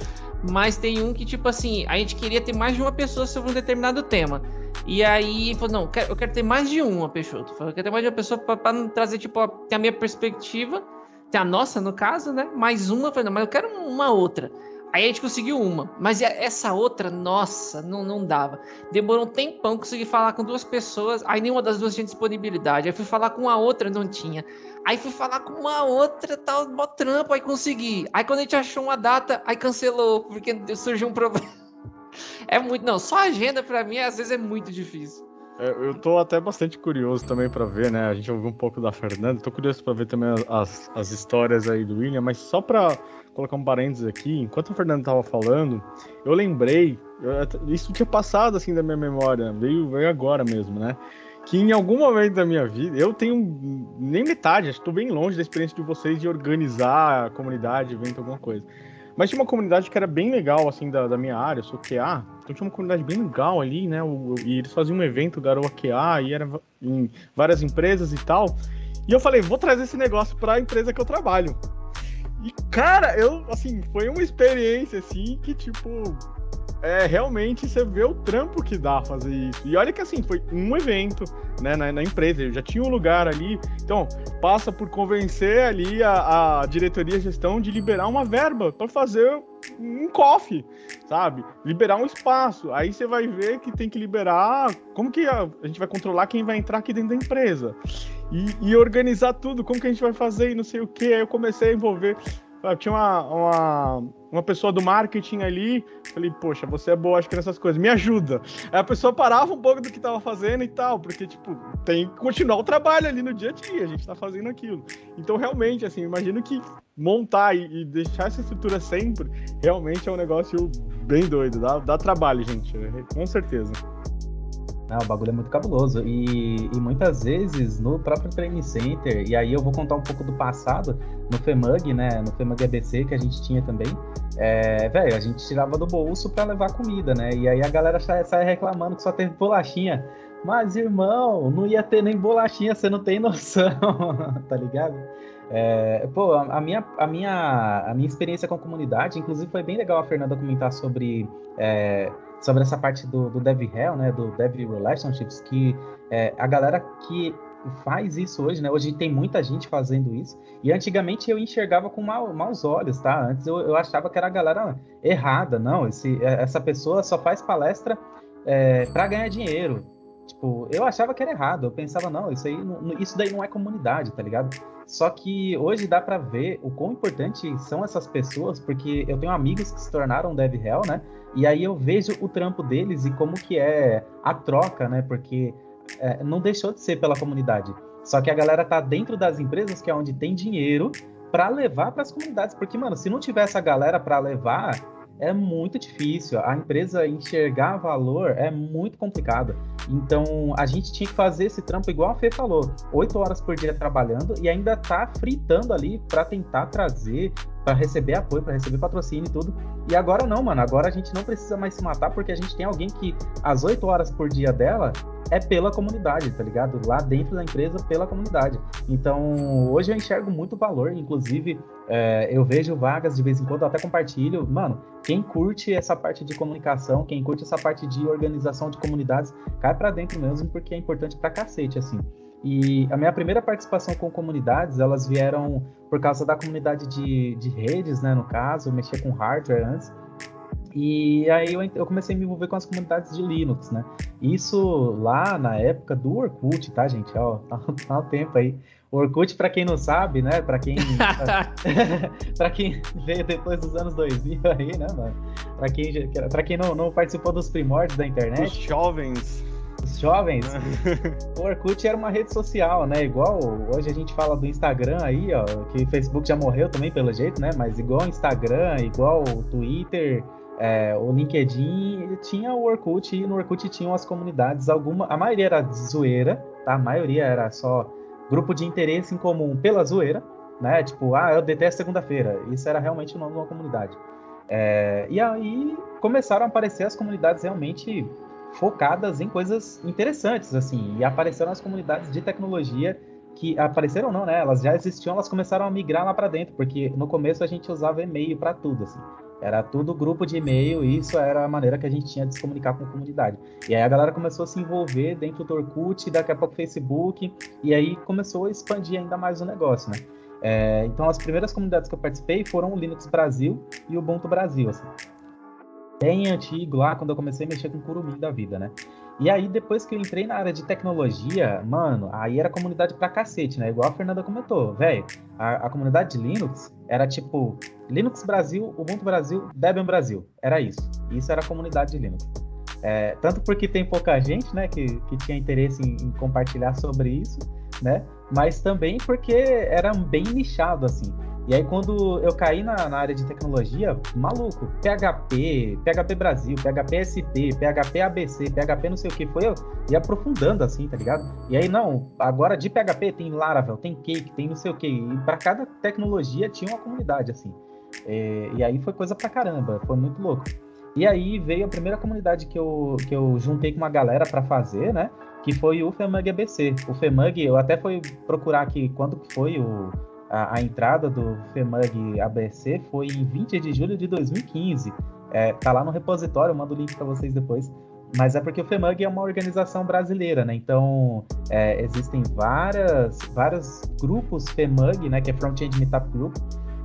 mas tem um que, tipo assim, a gente queria ter mais de uma pessoa sobre um determinado tema. E aí, falou, não, eu quero ter mais de uma, Peixoto. Eu quero ter mais de uma pessoa para trazer, tipo, a, ter a minha perspectiva, ter a nossa, no caso, né? Mais uma, eu falei, não, mas eu quero uma outra. Aí a gente conseguiu uma, mas essa outra, nossa, não, não dava. Demorou um tempão, consegui falar com duas pessoas, aí nenhuma das duas tinha disponibilidade. Aí fui falar com a outra, não tinha. Aí fui falar com uma outra, tal, mó trampo, aí consegui. Aí quando a gente achou uma data, aí cancelou, porque surgiu um problema. É muito, não, só agenda para mim às vezes é muito difícil. É, eu tô até bastante curioso também para ver, né? A gente ouviu um pouco da Fernanda, tô curioso para ver também as, as histórias aí do William, mas só para colocar um parênteses aqui, enquanto a Fernanda tava falando, eu lembrei, eu, isso tinha passado assim da minha memória, veio, veio agora mesmo, né? que em algum momento da minha vida, eu tenho nem metade, estou bem longe da experiência de vocês de organizar a comunidade, evento, alguma coisa. Mas tinha uma comunidade que era bem legal, assim, da, da minha área, eu sou QA, então tinha uma comunidade bem legal ali, né? O, e eles faziam um evento, Garoa QA, e era em várias empresas e tal. E eu falei, vou trazer esse negócio para a empresa que eu trabalho. E, cara, eu, assim, foi uma experiência, assim, que, tipo, é, realmente você vê o trampo que dá fazer isso. E olha que assim, foi um evento né, na, na empresa, eu já tinha um lugar ali. Então, passa por convencer ali a, a diretoria gestão de liberar uma verba para fazer um coffee, sabe? Liberar um espaço. Aí você vai ver que tem que liberar. Como que a, a gente vai controlar quem vai entrar aqui dentro da empresa? E, e, organizar tudo, como que a gente vai fazer e não sei o que. Aí eu comecei a envolver tinha uma, uma, uma pessoa do marketing ali, falei, poxa, você é boa, acho que nessas coisas, me ajuda. Aí a pessoa parava um pouco do que tava fazendo e tal, porque, tipo, tem que continuar o trabalho ali no dia a dia, a gente tá fazendo aquilo. Então, realmente, assim, imagino que montar e, e deixar essa estrutura sempre, realmente é um negócio bem doido, dá, dá trabalho, gente, com certeza. Ah, o bagulho é muito cabuloso. E, e, muitas vezes no próprio Training Center, e aí eu vou contar um pouco do passado, no FEMUG, né? No FEMUG ABC que a gente tinha também. É, velho, a gente tirava do bolso para levar comida, né? E aí a galera sai, reclamando que só teve bolachinha. Mas, irmão, não ia ter nem bolachinha, você não tem noção, tá ligado? É, pô, a, a, minha, a, minha, a minha experiência com a comunidade, inclusive foi bem legal a Fernanda comentar sobre é, sobre essa parte do, do Dev Hell, né, do Dev Relationships, que é, a galera que faz isso hoje, né? Hoje tem muita gente fazendo isso. E antigamente eu enxergava com mau, maus olhos, tá? Antes eu, eu, achava que era a galera errada. Não, esse, é, essa pessoa só faz palestra é, para ganhar dinheiro. Tipo, eu achava que era errado. Eu pensava, não, isso aí, isso daí não é comunidade, tá ligado? Só que hoje dá para ver o quão importante são essas pessoas, porque eu tenho amigos que se tornaram Dev Hell, né? E aí eu vejo o trampo deles e como que é a troca, né? Porque é, não deixou de ser pela comunidade. Só que a galera tá dentro das empresas, que é onde tem dinheiro, para levar para as comunidades. Porque, mano, se não tiver essa galera para levar, é muito difícil. A empresa enxergar valor é muito complicado. Então, a gente tinha que fazer esse trampo igual a Fê falou, oito horas por dia trabalhando e ainda tá fritando ali para tentar trazer para receber apoio, para receber patrocínio e tudo. E agora não, mano. Agora a gente não precisa mais se matar porque a gente tem alguém que as 8 horas por dia dela é pela comunidade, tá ligado? Lá dentro da empresa, pela comunidade. Então, hoje eu enxergo muito valor, inclusive é, eu vejo vagas de vez em quando, eu até compartilho. Mano, quem curte essa parte de comunicação, quem curte essa parte de organização de comunidades, cai para dentro mesmo, porque é importante pra cacete, assim. E a minha primeira participação com comunidades, elas vieram por causa da comunidade de, de redes, né? No caso, eu mexia com hardware antes. E aí eu, eu, comecei a me envolver com as comunidades de Linux, né? Isso lá na época do Orkut, tá, gente? Ó, tá, tá um tempo aí. O Orkut, para quem não sabe, né? Para quem para quem veio depois dos anos 2000 aí, né, mano? Para quem para quem não, não participou dos primórdios da internet, os jovens os jovens, o Orkut era uma rede social, né? Igual hoje a gente fala do Instagram aí, ó, que o Facebook já morreu também pelo jeito, né? Mas igual o Instagram, igual o Twitter, é, o LinkedIn, ele tinha o Orkut e no Orkut tinham as comunidades, alguma, a maioria era de zoeira, tá? A maioria era só grupo de interesse em comum pela zoeira, né? Tipo, ah, eu detesto segunda-feira. Isso era realmente o nome de uma comunidade. É, e aí começaram a aparecer as comunidades realmente focadas em coisas interessantes, assim, e apareceram as comunidades de tecnologia que apareceram não, né? Elas já existiam, elas começaram a migrar lá para dentro, porque no começo a gente usava e-mail para tudo, assim. Era tudo grupo de e-mail e isso era a maneira que a gente tinha de se comunicar com a comunidade. E aí a galera começou a se envolver dentro do Orkut, daqui a pouco Facebook, e aí começou a expandir ainda mais o negócio, né? É, então as primeiras comunidades que eu participei foram o Linux Brasil e o Ubuntu Brasil, assim bem antigo lá, quando eu comecei a mexer com curumim da vida, né? E aí, depois que eu entrei na área de tecnologia, mano, aí era comunidade pra cacete, né? Igual a Fernanda comentou, velho, a, a, comunidade de Linux era tipo Linux Brasil, Ubuntu Brasil, Debian Brasil. Era isso. Isso era a comunidade de Linux. É, tanto porque tem pouca gente, né, que, que tinha interesse em, em compartilhar sobre isso, né? Mas também porque era bem nichado, assim. E aí, quando eu caí na, na, área de tecnologia, maluco, PHP, PHP Brasil, PHP ST, PHP ABC, PHP não sei o que, foi eu ia aprofundando assim, tá ligado? E aí, não, agora de PHP tem Laravel, tem Cake, tem não sei o que, e para cada tecnologia tinha uma comunidade, assim. É, e aí foi coisa pra caramba, foi muito louco. E aí veio a primeira comunidade que eu, que eu juntei com uma galera para fazer, né? Que foi o FEMUG ABC. O FEMUG, eu até fui procurar aqui quando que foi o a, a, entrada do FEMUG ABC foi em 20 de julho de 2015. É, tá lá no repositório, eu mando o link para vocês depois. Mas é porque o FEMUG é uma organização brasileira, né? Então, é, existem várias, vários grupos FEMUG, né? Que é Front-End Meetup Group,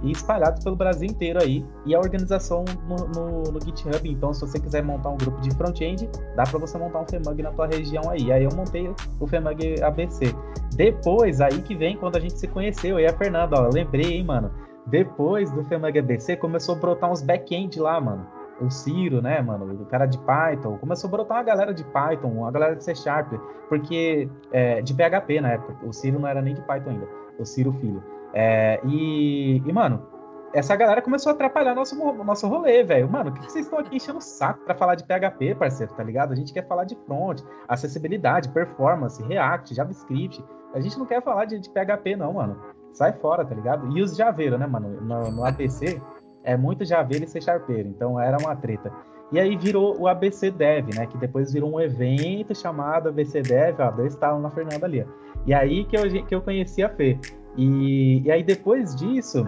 e espalhados pelo Brasil inteiro aí. E a organização no, no, no GitHub. Então, se você quiser montar um grupo de front-end, dá para você montar um FEMUG na tua região aí. Aí eu montei o FEMUG ABC. Depois, aí que vem quando a gente se conheceu, e a Fernanda, ó, lembrei, hein, mano. Depois do FEMUG ABC, começou a brotar uns back-end lá, mano. O Ciro, né, mano, o cara de Python, começou a brotar uma galera de Python, uma galera de C Sharp, porque é, de PHP na época, o Ciro não era nem de Python ainda, o Ciro Filho. É, e, e, mano, essa galera começou a atrapalhar nosso, nosso rolê, velho. Mano, o que, vocês estão aqui enchendo o saco pra falar de PHP, parceiro, tá ligado? A gente quer falar de front, acessibilidade, performance, React, JavaScript. A gente não quer falar de, de PHP, não, mano. Sai fora, tá ligado? E os Javeiro, né, mano? No, no ABC é muito Javeiro e C Sharpeiro, então era uma treta. E aí virou o ABC Dev, né? Que depois virou um evento chamado ABC Dev, ó, dois estavam na Fernanda ali, ó. E aí que eu, que eu conheci a Fê. E, e aí depois disso,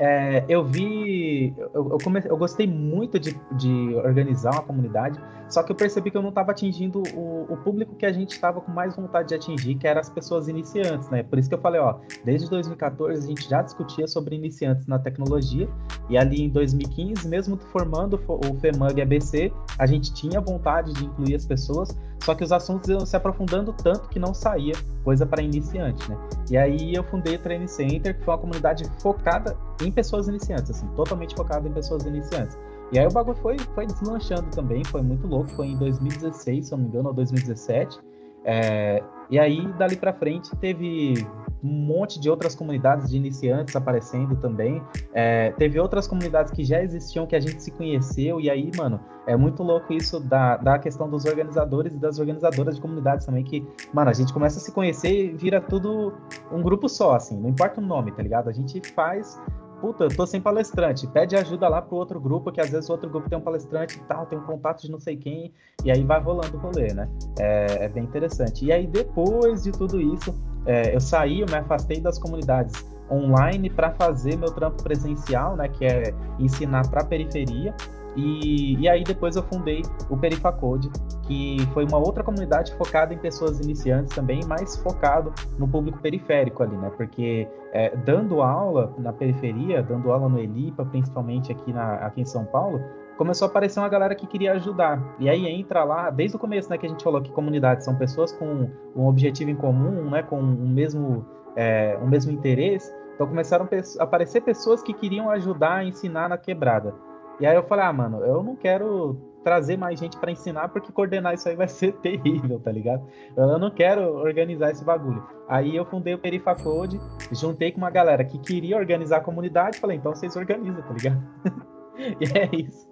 é, eu vi, eu, eu, comecei, eu gostei muito de, de, organizar uma comunidade, só que eu percebi que eu não estava atingindo o, o, público que a gente estava com mais vontade de atingir, que eram as pessoas iniciantes, né? Por isso que eu falei, ó, desde 2014 a gente já discutia sobre iniciantes na tecnologia, e ali em 2015, mesmo formando o FEMAG ABC, a gente tinha vontade de incluir as pessoas, só que os assuntos iam se aprofundando tanto que não saía coisa para iniciante, né? E aí eu fundei o Training Center, que foi uma comunidade focada em pessoas iniciantes, assim, totalmente focada em pessoas iniciantes. E aí o bagulho foi, foi deslanchando também, foi muito louco, foi em 2016, se eu não me engano, ou 2017. É, e aí, dali para frente, teve um monte de outras comunidades de iniciantes aparecendo também. É, teve outras comunidades que já existiam, que a gente se conheceu, e aí, mano, é muito louco isso da, da questão dos organizadores e das organizadoras de comunidades também, que, mano, a gente começa a se conhecer e vira tudo um grupo só, assim, não importa o nome, tá ligado? A gente faz puta, eu tô sem palestrante, pede ajuda lá pro outro grupo, que às vezes o outro grupo tem um palestrante e tal, tem um contato de não sei quem, e aí vai rolando o rolê, né? É, é bem interessante. E aí, depois de tudo isso, é, eu saí, eu me afastei das comunidades online para fazer meu trampo presencial, né? Que é ensinar para periferia. E, e aí depois eu fundei o Perifacode, que foi uma outra comunidade focada em pessoas iniciantes também, mais focado no público periférico ali, né? Porque é, dando aula na periferia, dando aula no Elipa, principalmente aqui, na, aqui em São Paulo, começou a aparecer uma galera que queria ajudar. E aí entra lá, desde o começo, né, que a gente falou que comunidades são pessoas com um objetivo em comum, né, com um mesmo, é, um mesmo interesse. Então começaram a aparecer pessoas que queriam ajudar a ensinar na quebrada. E aí eu falei, ah, mano, eu não quero trazer mais gente para ensinar, porque coordenar isso aí vai ser terrível, tá ligado? Eu não quero organizar esse bagulho. Aí eu fundei o Perifacode, juntei com uma galera que queria organizar a comunidade, falei, então vocês organizam, tá ligado? e é isso.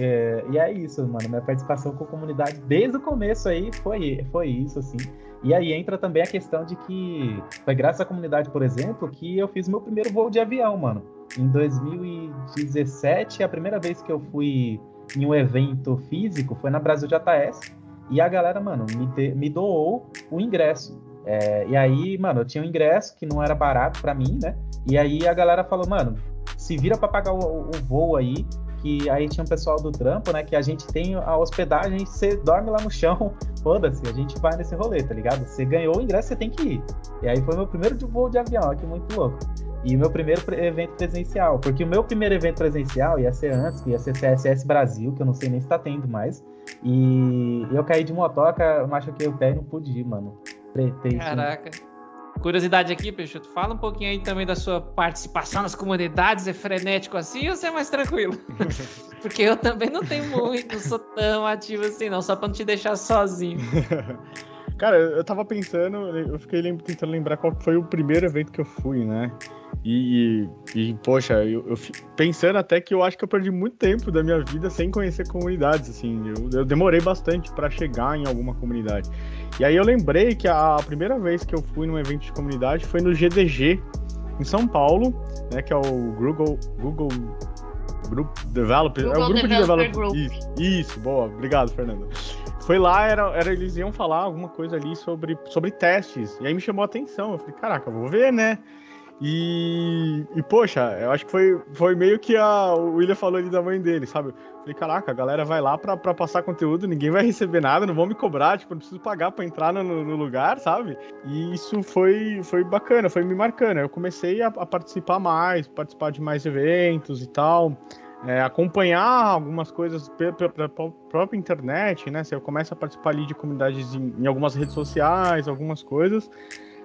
É, e é isso, mano. Minha participação com a comunidade desde o começo aí foi, foi isso, assim. E aí entra também a questão de que foi graças à comunidade, por exemplo, que eu fiz meu primeiro voo de avião, mano. Em 2017, a primeira vez que eu fui em um evento físico foi na Brasil JS. E a galera, mano, me, de, me doou o ingresso. É, e aí, mano, eu tinha um ingresso que não era barato para mim, né? E aí a galera falou, mano, se vira para pagar o, o, voo aí, que aí tinha um pessoal do trampo, né? Que a gente tem a hospedagem, você dorme lá no chão, foda-se, a gente vai nesse rolê, tá ligado? Você ganhou o ingresso, você tem que ir. E aí foi meu primeiro voo de avião, aqui muito louco. E o meu primeiro evento presencial, porque o meu primeiro evento presencial ia ser antes, que ia ser CSS Brasil, que eu não sei nem se tá tendo mais. E eu caí de motoca, machuquei o pé e não pude ir, mano. Pretei, Caraca. Curiosidade aqui, Peixoto, fala um pouquinho aí também da sua participação nas comunidades, é frenético assim ou você é mais tranquilo? Porque eu também não tenho muito, não sou tão ativo assim não, só pra não te deixar sozinho. Cara, eu tava pensando, eu fiquei tentando lembrar qual foi o primeiro evento que eu fui, né? E, e poxa, eu, eu, pensando até que eu acho que eu perdi muito tempo da minha vida sem conhecer comunidades, assim. Eu, eu demorei bastante para chegar em alguma comunidade. E aí eu lembrei que a, a primeira vez que eu fui num evento de comunidade foi no GDG, em São Paulo, né? Que é o Google, Google Group Developer. Google é o grupo Developer de developer. Isso, isso, boa. Obrigado, Fernando. Foi lá, era, era, eles iam falar alguma coisa ali sobre, sobre testes. E aí me chamou a atenção. Eu falei, caraca, vou ver, né? E, e, poxa, eu acho que foi, foi meio que a, o William falou ali da mãe dele, sabe? Falei, caraca, a galera vai lá pra, pra passar conteúdo, ninguém vai receber nada, não vão me cobrar, tipo, não preciso pagar pra entrar no, no lugar, sabe? E isso foi, foi bacana, foi me marcando. Eu comecei a, a participar mais, participar de mais eventos e tal é, acompanhar algumas coisas pela própria internet, né? Você começa a participar ali de comunidades em, em, algumas redes sociais, algumas coisas,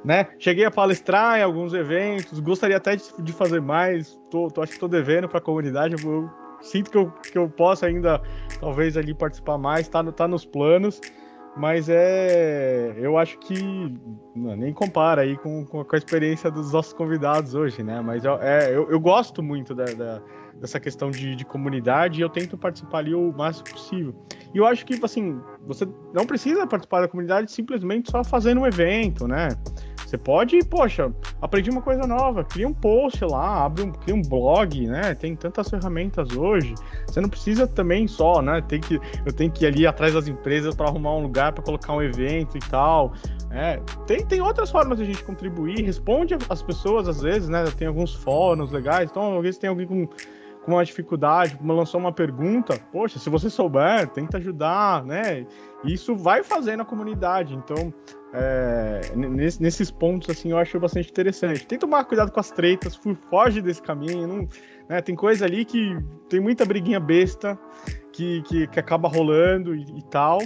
né? Cheguei a palestrar em alguns eventos, gostaria até de, de fazer mais, tô, tô, acho que estou devendo para a comunidade, eu, eu, sinto que eu, que eu posso ainda, talvez, ali participar mais, tá, no, tá nos planos, mas é. Eu acho que não, nem compara aí com, com, a experiência dos nossos convidados hoje, né? Mas é, eu, eu gosto muito da, da dessa questão de, de comunidade e eu tento participar ali o máximo possível. E eu acho que, assim, você não precisa participar da comunidade simplesmente só fazendo um evento, né? Você pode, poxa, aprendi uma coisa nova, cria um post lá, abre um, cria um blog, né? Tem tantas ferramentas hoje. Você não precisa também só, né? Tem que, eu tenho que ir ali atrás das empresas para arrumar um lugar para colocar um evento e tal. É, tem, tem outras formas de a gente contribuir, responde as pessoas às vezes, né? Tem alguns fóruns legais, então às vezes tem alguém com com uma dificuldade, lançou uma pergunta, poxa, se você souber, tenta ajudar, né? Isso vai fazendo a comunidade. Então, é, nesses pontos, assim, eu acho bastante interessante. Tem que tomar cuidado com as tretas, foge desse caminho. Não, né? Tem coisa ali que tem muita briguinha besta que, que, que acaba rolando e, e tal,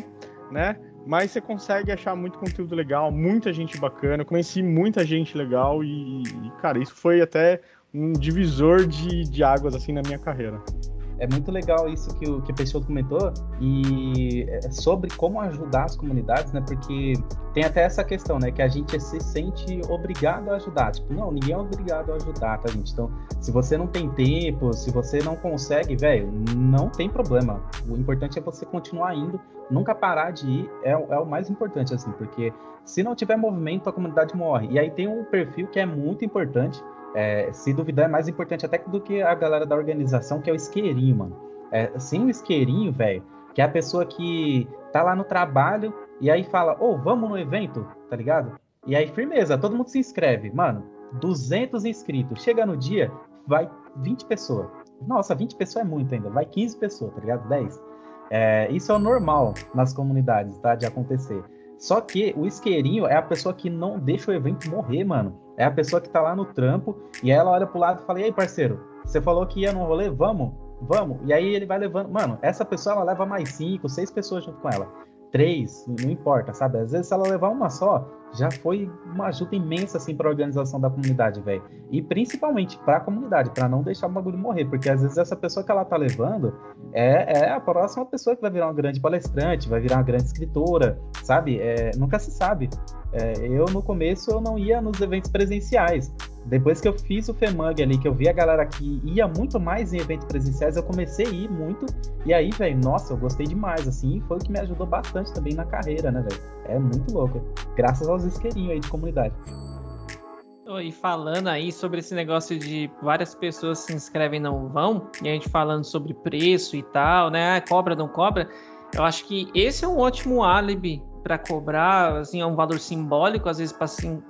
né? mas você consegue achar muito conteúdo legal, muita gente bacana. Eu conheci muita gente legal e, e, cara, isso foi até um divisor de, de águas assim na minha carreira. É muito legal isso que o que a pessoa comentou e é sobre como ajudar as comunidades, né? Porque tem até essa questão, né? Que a gente se sente obrigado a ajudar. Tipo, não, ninguém é obrigado a ajudar, tá, gente? Então, se você não tem tempo, se você não consegue, velho, não tem problema. O importante é você continuar indo, nunca parar de ir, é, é o mais importante, assim, porque se não tiver movimento, a comunidade morre. E aí tem um perfil que é muito importante, É, se duvidar, é mais importante até do que a galera da organização, que é o isqueirinho, mano. É, sem o isqueirinho, velho, que é a pessoa que tá lá no trabalho e aí fala, ô, oh, vamos no evento, tá ligado? E aí, firmeza, todo mundo se inscreve. Mano, 200 inscritos. Chega no dia, vai 20 pessoas. Nossa, 20 pessoas é muito ainda. Vai 15 pessoas, tá ligado? 10. É, isso é o normal nas comunidades, tá? De acontecer. Só que o isqueirinho é a pessoa que não deixa o evento morrer, mano. É a pessoa que tá lá no trampo e ela olha pro lado e fala: E aí, parceiro, você falou que ia no rolê? Vamos? Vamos. E aí ele vai levando. Mano, essa pessoa ela leva mais cinco, seis pessoas junto com ela três, não importa, sabe? Às vezes, se ela levar uma só, já foi uma ajuda imensa, assim, para a organização da comunidade, velho. E principalmente para a comunidade, para não deixar o bagulho morrer, porque às vezes essa pessoa que ela tá levando é, é a próxima pessoa que vai virar uma grande palestrante, vai virar uma grande escritora, sabe? É, nunca se sabe. É, eu, no começo, eu não ia nos eventos presenciais. Depois que eu fiz o FEMAG ali, que eu vi a galera que ia muito mais em eventos presenciais, eu comecei a ir muito. E aí, velho, nossa, eu gostei demais, assim. Foi o que me ajudou bastante também na carreira, né, velho? É muito louco. Graças aos isqueirinhos aí de comunidade. E falando aí sobre esse negócio de várias pessoas se inscrevem e não vão, e a gente falando sobre preço e tal, né? Ah, cobra, não cobra. Eu acho que esse é um ótimo álibi para cobrar, assim, é um valor simbólico, às vezes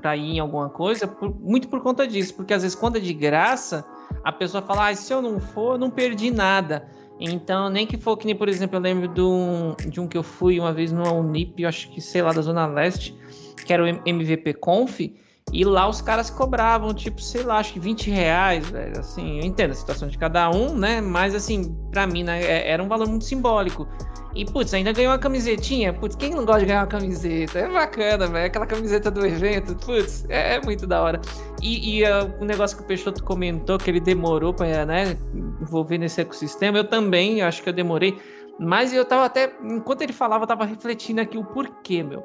para ir em alguma coisa, por, muito por conta disso, porque às vezes quando é de graça, a pessoa fala, ah, se eu não for, eu não perdi nada. Então, nem que for que nem, por exemplo, eu lembro de um, de um que eu fui uma vez no Unip, eu acho que, sei lá, da Zona Leste, que era o MVP Conf, e lá os caras cobravam, tipo, sei lá, acho que 20 reais, velho. Assim, eu entendo a situação de cada um, né? Mas, assim, para mim, né, é, era um valor muito simbólico. E, putz, ainda ganhou uma camisetinha. Putz, quem não gosta de ganhar uma camiseta? É bacana, velho. Aquela camiseta do evento. Putz, é, é muito da hora. E, e uh, o negócio que o Peixoto comentou, que ele demorou pra né, envolver nesse ecossistema, eu também acho que eu demorei. Mas eu tava até, enquanto ele falava, eu tava refletindo aqui o porquê, meu.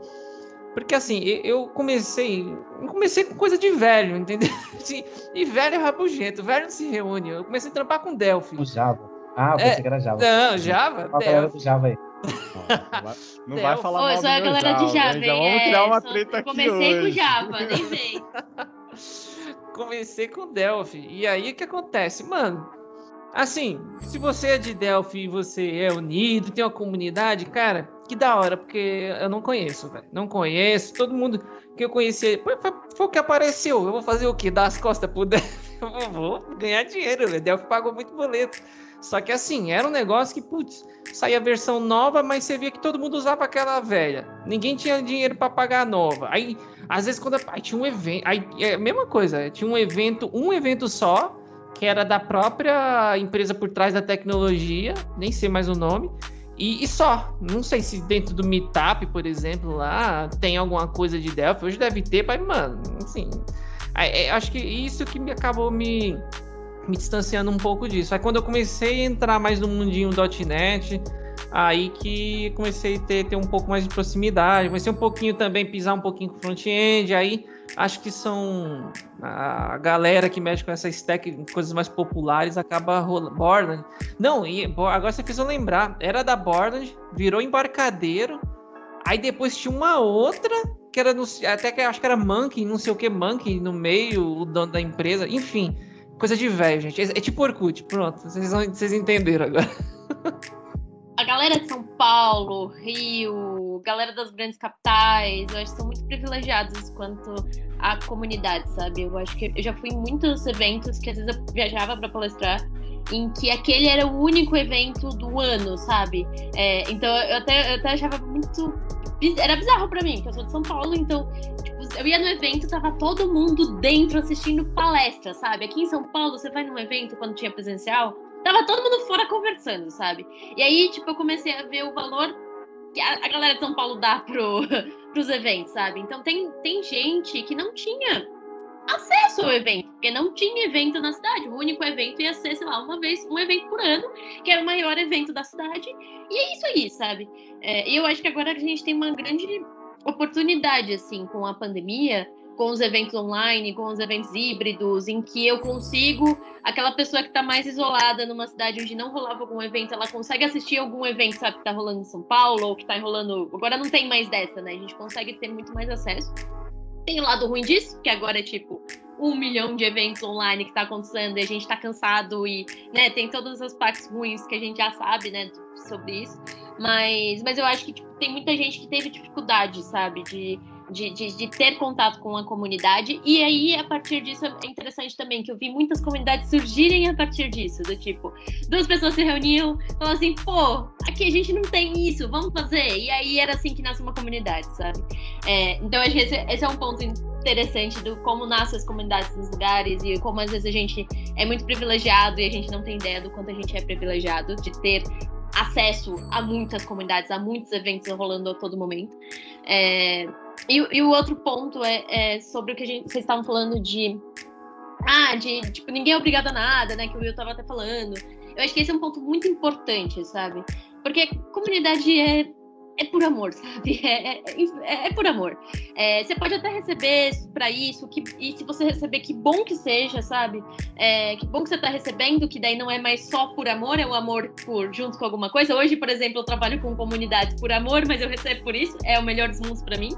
Porque assim, eu comecei. comecei com coisa de velho, entendeu? e velho é rabugento, velho não se reúne. Eu comecei a trampar com Delphi. O Java. Ah, eu pensei é, que era Java. Não, Java? Qual a galera do Java aí? Não vai, falar Oi, mal sou a galera de Java. Já vamos criar uma treta aqui Comecei hoje. com Java, nem vem. comecei com Delphi. E aí o que acontece? Mano, assim, se você é de Delphi e você é unido, tem uma comunidade, cara, que da hora, porque eu não conheço, velho. Não conheço. Todo mundo que eu conheci foi, foi, foi, o que apareceu. Eu vou fazer o quê? Dar as costas pro Delphi? Eu vou ganhar dinheiro, velho. Delphi pagou muito boleto. Só que assim, era um negócio que, putz, saía a versão nova, mas você via que todo mundo usava aquela velha. Ninguém tinha dinheiro para pagar a nova. Aí, às vezes, quando aí tinha um evento. Aí, é a mesma coisa, tinha um evento, um evento só, que era da própria empresa por trás da tecnologia, nem sei mais o nome. E, e, só, não sei se dentro do Meetup, por exemplo, lá tem alguma coisa de Delphi. Hoje deve ter, mas, mano, assim. É, acho que isso que me acabou me, me distanciando um pouco disso. Aí quando eu comecei a entrar mais no mundinho .NET, aí que comecei a ter, ter um pouco mais de proximidade, comecei um pouquinho também pisar um pouquinho com front-end, aí acho que são a galera que mexe com essa stack, coisas mais populares, acaba rolando. Borland. Não, e agora você fez lembrar. Era da Borland, virou embarcadeiro. Aí depois tinha uma outra, que era no, até que acho que era Monkey, não sei o que, Monkey no meio, o dono da empresa. Enfim, coisa de velho, gente. É, é, tipo Orkut, pronto. Vocês, vocês entenderam agora. A galera de São Paulo, Rio, galera das grandes capitais, eu acho que são muito privilegiados quanto à comunidade, sabe? Eu acho que eu já fui em muitos eventos que às vezes eu viajava para palestrar em que aquele era o único evento do ano, sabe? É, então eu até, eu até achava muito. Era bizarro para mim, que eu sou de São Paulo, então eu ia no evento, tava todo mundo dentro assistindo palestra, sabe? Aqui em São Paulo, você vai num evento quando tinha presencial, tava todo mundo fora conversando, sabe? E aí, tipo, eu comecei a ver o valor que a, galera de São Paulo dá pro, pros eventos, sabe? Então tem, tem gente que não tinha acesso ao evento, porque não tinha evento na cidade. O único evento ia ser, sei lá, uma vez, um evento por ano, que era o maior evento da cidade. E é isso aí, sabe? É, eu acho que agora a gente tem uma grande oportunidade, assim, com a pandemia, com os eventos online, com os eventos híbridos, em que eu consigo, aquela pessoa que está mais isolada numa cidade onde não rolava algum evento, ela consegue assistir algum evento, sabe, que está rolando em São Paulo, ou que está rolando. Agora não tem mais dessa, né? A gente consegue ter muito mais acesso. Tem o lado ruim disso, que agora é tipo um milhão de eventos online que está acontecendo e a gente está cansado e né, tem todas as partes ruins que a gente já sabe né, sobre isso. Mas, mas eu acho que tipo, tem muita gente que teve dificuldade, sabe, de de, de, de, ter contato com a comunidade. E aí, a partir disso, é interessante também que eu vi muitas comunidades surgirem a partir disso. Do tipo, duas pessoas se reuniam, falaram assim, pô, aqui a gente não tem isso, vamos fazer. E aí era assim que nasce uma comunidade, sabe? É, então, acho que esse, esse é um ponto interessante do como nascem as comunidades nos lugares e como às vezes a gente é muito privilegiado e a gente não tem ideia do quanto a gente é privilegiado de ter acesso a muitas comunidades, a muitos eventos rolando a todo momento. É, e, e, o outro ponto é, é, sobre o que gente, vocês estavam falando de. Ah, de tipo, ninguém é obrigado a nada, né? Que o Will estava até falando. Eu acho que esse é um ponto muito importante, sabe? Porque comunidade é é por amor, sabe? É, é, é, é por amor. É, você pode até receber para isso, que, e se você receber, que bom que seja, sabe? É, que bom que você está recebendo, que daí não é mais só por amor, é o amor por junto com alguma coisa. Hoje, por exemplo, eu trabalho com comunidades por amor, mas eu recebo por isso, é o melhor dos mundos para mim.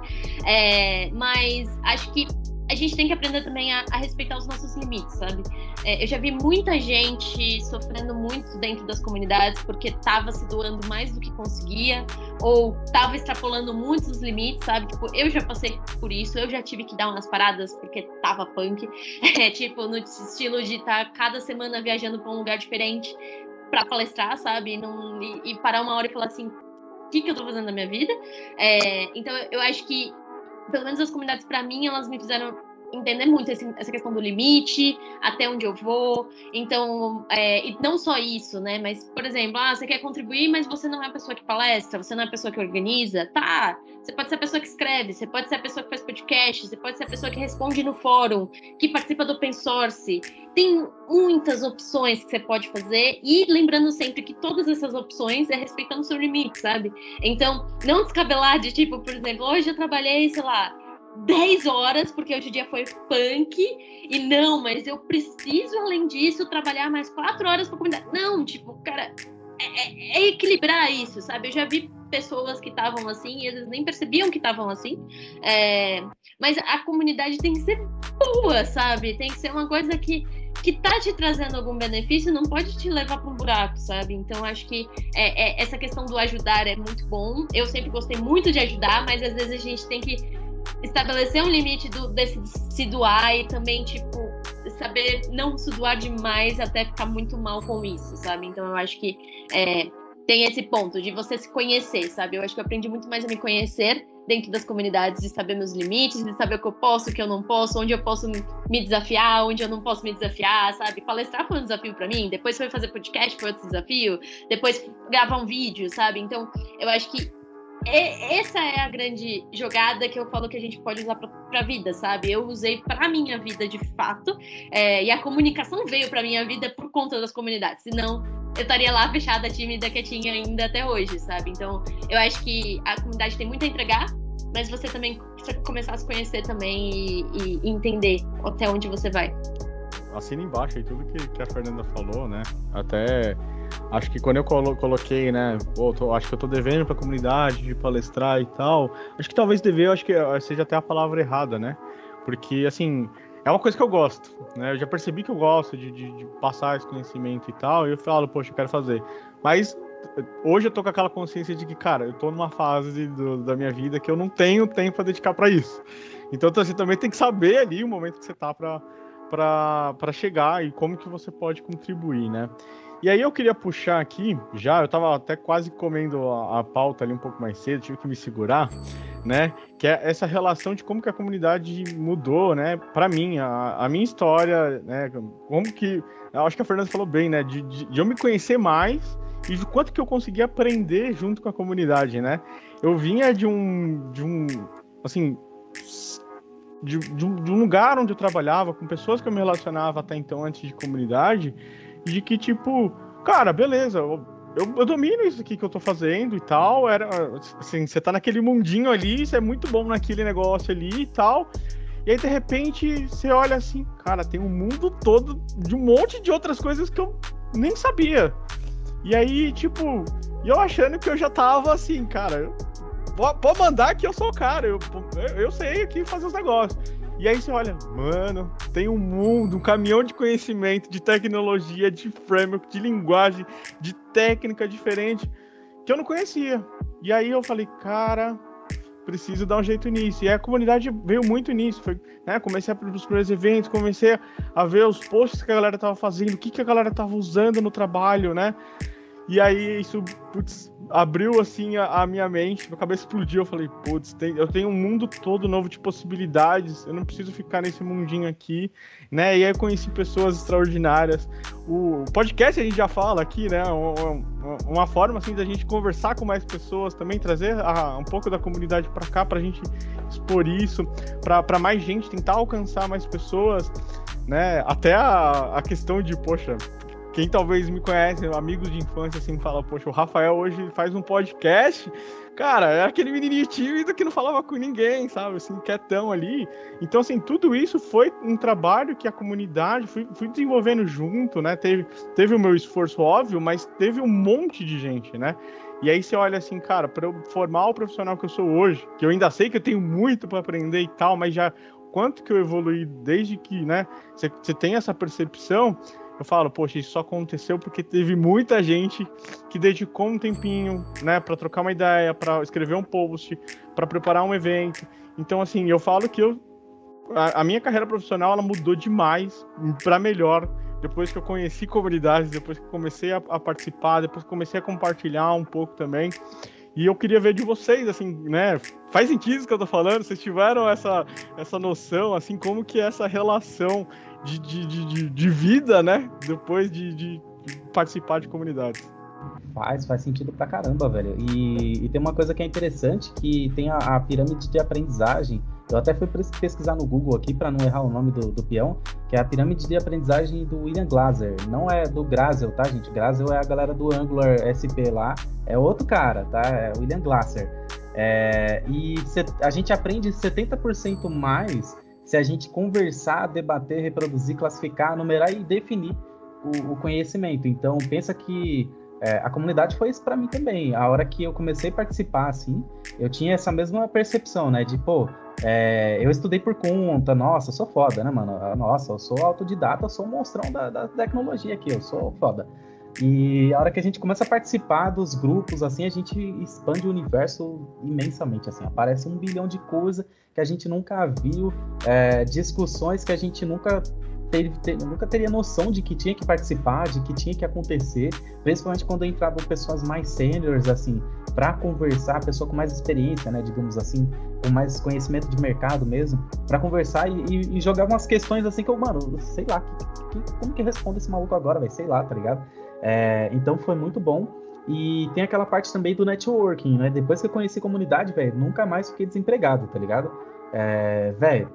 É, mas acho que a gente tem que aprender também a, a respeitar os nossos limites, sabe? É, eu já vi muita gente sofrendo muito dentro das comunidades porque estava se doando mais do que conseguia ou estava extrapolando muitos os limites, sabe? Tipo, eu já passei por isso, eu já tive que dar umas paradas porque tava punk. É, tipo, no estilo de estar tá cada semana viajando para um lugar diferente para palestrar, sabe? E, não, e, e, parar uma hora e falar assim, o que, que eu tô fazendo na minha vida? É, então, eu acho que pelo menos as comunidades, para mim, elas me fizeram entender muito esse, essa questão do limite, até onde eu vou. Então, é, e não só isso, né? Mas, por exemplo, ah, você quer contribuir, mas você não é a pessoa que palestra, você não é a pessoa que organiza. Tá, você pode ser a pessoa que escreve, você pode ser a pessoa que faz podcast, você pode ser a pessoa que responde no fórum, que participa do open source. Tem muitas opções que você pode fazer e lembrando sempre que todas essas opções é respeitando o seu limite, sabe? Então, não descabelar de tipo, por exemplo, hoje eu trabalhei, sei lá, 10 horas, porque hoje o dia foi punk, e não, mas eu preciso, além disso, trabalhar mais 4 horas para comunidade. Não, tipo, cara, é, é, é, equilibrar isso, sabe? Eu já vi pessoas que estavam assim, e eles nem percebiam que estavam assim, é, mas a comunidade tem que ser boa, sabe? Tem que ser uma coisa que que tá te trazendo algum benefício não pode te levar para um buraco, sabe? Então acho que é, é, essa questão do ajudar é muito bom. Eu sempre gostei muito de ajudar, mas às vezes a gente tem que estabelecer um limite do, desse se doar e também, tipo, saber não se doar demais até ficar muito mal com isso, sabe? Então eu acho que é, tem esse ponto de você se conhecer, sabe? Eu acho que eu aprendi muito mais a me conhecer dentro das comunidades, de saber meus limites, de saber o que eu posso, o que eu não posso, onde eu posso me desafiar, onde eu não posso me desafiar, sabe? Palestrar foi um desafio para mim, depois foi fazer podcast foi outro desafio, depois gravar um vídeo, sabe? Então, eu acho que essa é a grande jogada que eu falo que a gente pode usar para a vida, sabe? Eu usei para minha vida de fato, é, e a comunicação veio para minha vida por conta das comunidades. Senão, eu estaria lá fechada, tímida, quietinha ainda até hoje, sabe? Então, eu acho que a comunidade tem muito a entregar, mas você também precisa começar a se conhecer também e, e entender até onde você vai. Assina embaixo aí tudo que, que a Fernanda falou, né? Até Acho que quando eu colo coloquei, né, pô, tô, acho que eu tô devendo pra comunidade de palestrar e tal, acho que talvez dever, acho que eh, seja até a palavra errada, né? Porque, assim, é uma coisa que eu gosto, né? Eu já percebi que eu gosto de, de, de passar esse conhecimento e tal, e eu falo, poxa, eu quero fazer. Mas hoje eu tô com aquela consciência de que, cara, eu tô numa fase do, da minha vida que eu não tenho tempo para dedicar para isso. Então, você também tem que saber ali o momento que você tá para chegar e como que você pode contribuir, né? E aí eu queria puxar aqui, já, eu estava até quase comendo a, a, pauta ali um pouco mais cedo, tive que me segurar, né? Que é essa relação de como que a comunidade mudou, né? Para mim, a, a, minha história, né? Como que, acho que a Fernanda falou bem, né? De, de, de eu me conhecer mais e de quanto que eu consegui aprender junto com a comunidade, né? Eu vinha de um, de um, assim, de, de, um, de um lugar onde eu trabalhava, com pessoas que eu me relacionava até então antes de comunidade, de que, tipo, cara, beleza, eu, eu, eu, domino isso aqui que eu tô fazendo e tal. Era assim, você tá naquele mundinho ali, você é muito bom naquele negócio ali e tal. E aí, de repente, você olha assim, cara, tem um mundo todo de um monte de outras coisas que eu nem sabia. E aí, tipo, eu achando que eu já tava assim, cara, pode mandar que eu sou o cara, eu, eu sei aqui fazer os negócios. E aí você olha, mano, tem um mundo, um caminhão de conhecimento, de tecnologia, de framework, de linguagem, de técnica diferente que eu não conhecia. E aí eu falei, cara, preciso dar um jeito nisso. E a comunidade veio muito nisso. Foi, né, comecei a ir os primeiros eventos, comecei a ver os posts que a galera tava fazendo, o que, que a galera tava usando no trabalho, né? E aí isso, putz, abriu assim a, a, minha mente, minha cabeça explodiu. Eu falei, putz, eu tenho um mundo todo novo de possibilidades, eu não preciso ficar nesse mundinho aqui, né? E aí eu conheci pessoas extraordinárias. O podcast a gente já fala aqui, né? Uma, uma forma assim da gente conversar com mais pessoas, também trazer a, um pouco da comunidade para cá, para a gente expor isso, para mais gente tentar alcançar mais pessoas, né? Até a, a questão de, poxa, quem talvez me conhece, amigos de infância, assim, fala, poxa, o Rafael hoje faz um podcast. Cara, é aquele menininho tímido que não falava com ninguém, sabe? Assim, quietão ali. Então, assim, tudo isso foi um trabalho que a comunidade fui, fui desenvolvendo junto, né? Teve, teve o meu esforço óbvio, mas teve um monte de gente, né? E aí você olha assim, cara, para eu formar o profissional que eu sou hoje, que eu ainda sei que eu tenho muito para aprender e tal, mas já quanto que eu evolui desde que, né? Você tem essa percepção, eu falo, poxa, isso só aconteceu porque teve muita gente que dedicou um tempinho, né, para trocar uma ideia, para escrever um post, para preparar um evento. Então, assim, eu falo que eu, a, a minha carreira profissional ela mudou demais para melhor depois que eu conheci comunidades, depois que comecei a, a participar, depois que comecei a compartilhar um pouco também. E eu queria ver de vocês, assim, né? Faz sentido isso que eu tô falando? Vocês tiveram essa, essa noção, assim, como que é essa relação de, de, de, de vida, né? Depois de, de participar de comunidades. Faz, faz sentido pra caramba, velho. E, e tem uma coisa que é interessante, que tem a, a, pirâmide de aprendizagem. Eu até fui pesquisar no Google aqui para não errar o nome do, do peão, que é a pirâmide de aprendizagem do William Glaser. Não é do Grazel, tá, gente? Grazel é a galera do Angular SP lá. É outro cara, tá? É William Glaser. É, e a gente aprende 70% mais se a gente conversar, debater, reproduzir, classificar, numerar e definir o, o conhecimento. Então, pensa que é, a comunidade foi isso para mim também. A hora que eu comecei a participar, assim, eu tinha essa mesma percepção, né? De, pô, é, eu estudei por conta, nossa, eu sou foda, né, mano? Nossa, eu sou autodidata, eu sou um monstrão da, da tecnologia aqui, eu sou foda. E a hora que a gente começa a participar dos grupos, assim, a gente expande o universo imensamente, assim, aparece um bilhão de coisas que a gente nunca viu, é, discussões que a gente nunca ter, nunca teria noção de que tinha que participar, de que tinha que acontecer, principalmente quando entravam pessoas mais seniors, assim, para conversar, pessoa com mais experiência, né, digamos assim, com mais conhecimento de mercado mesmo, para conversar e, e, e, jogar umas questões assim que eu, mano, sei lá, que, que, como que responde esse maluco agora, vai, sei lá, tá ligado? É, então foi muito bom. E tem aquela parte também do networking, né? Depois que eu conheci comunidade, velho, nunca mais fiquei desempregado, tá ligado? É, velho,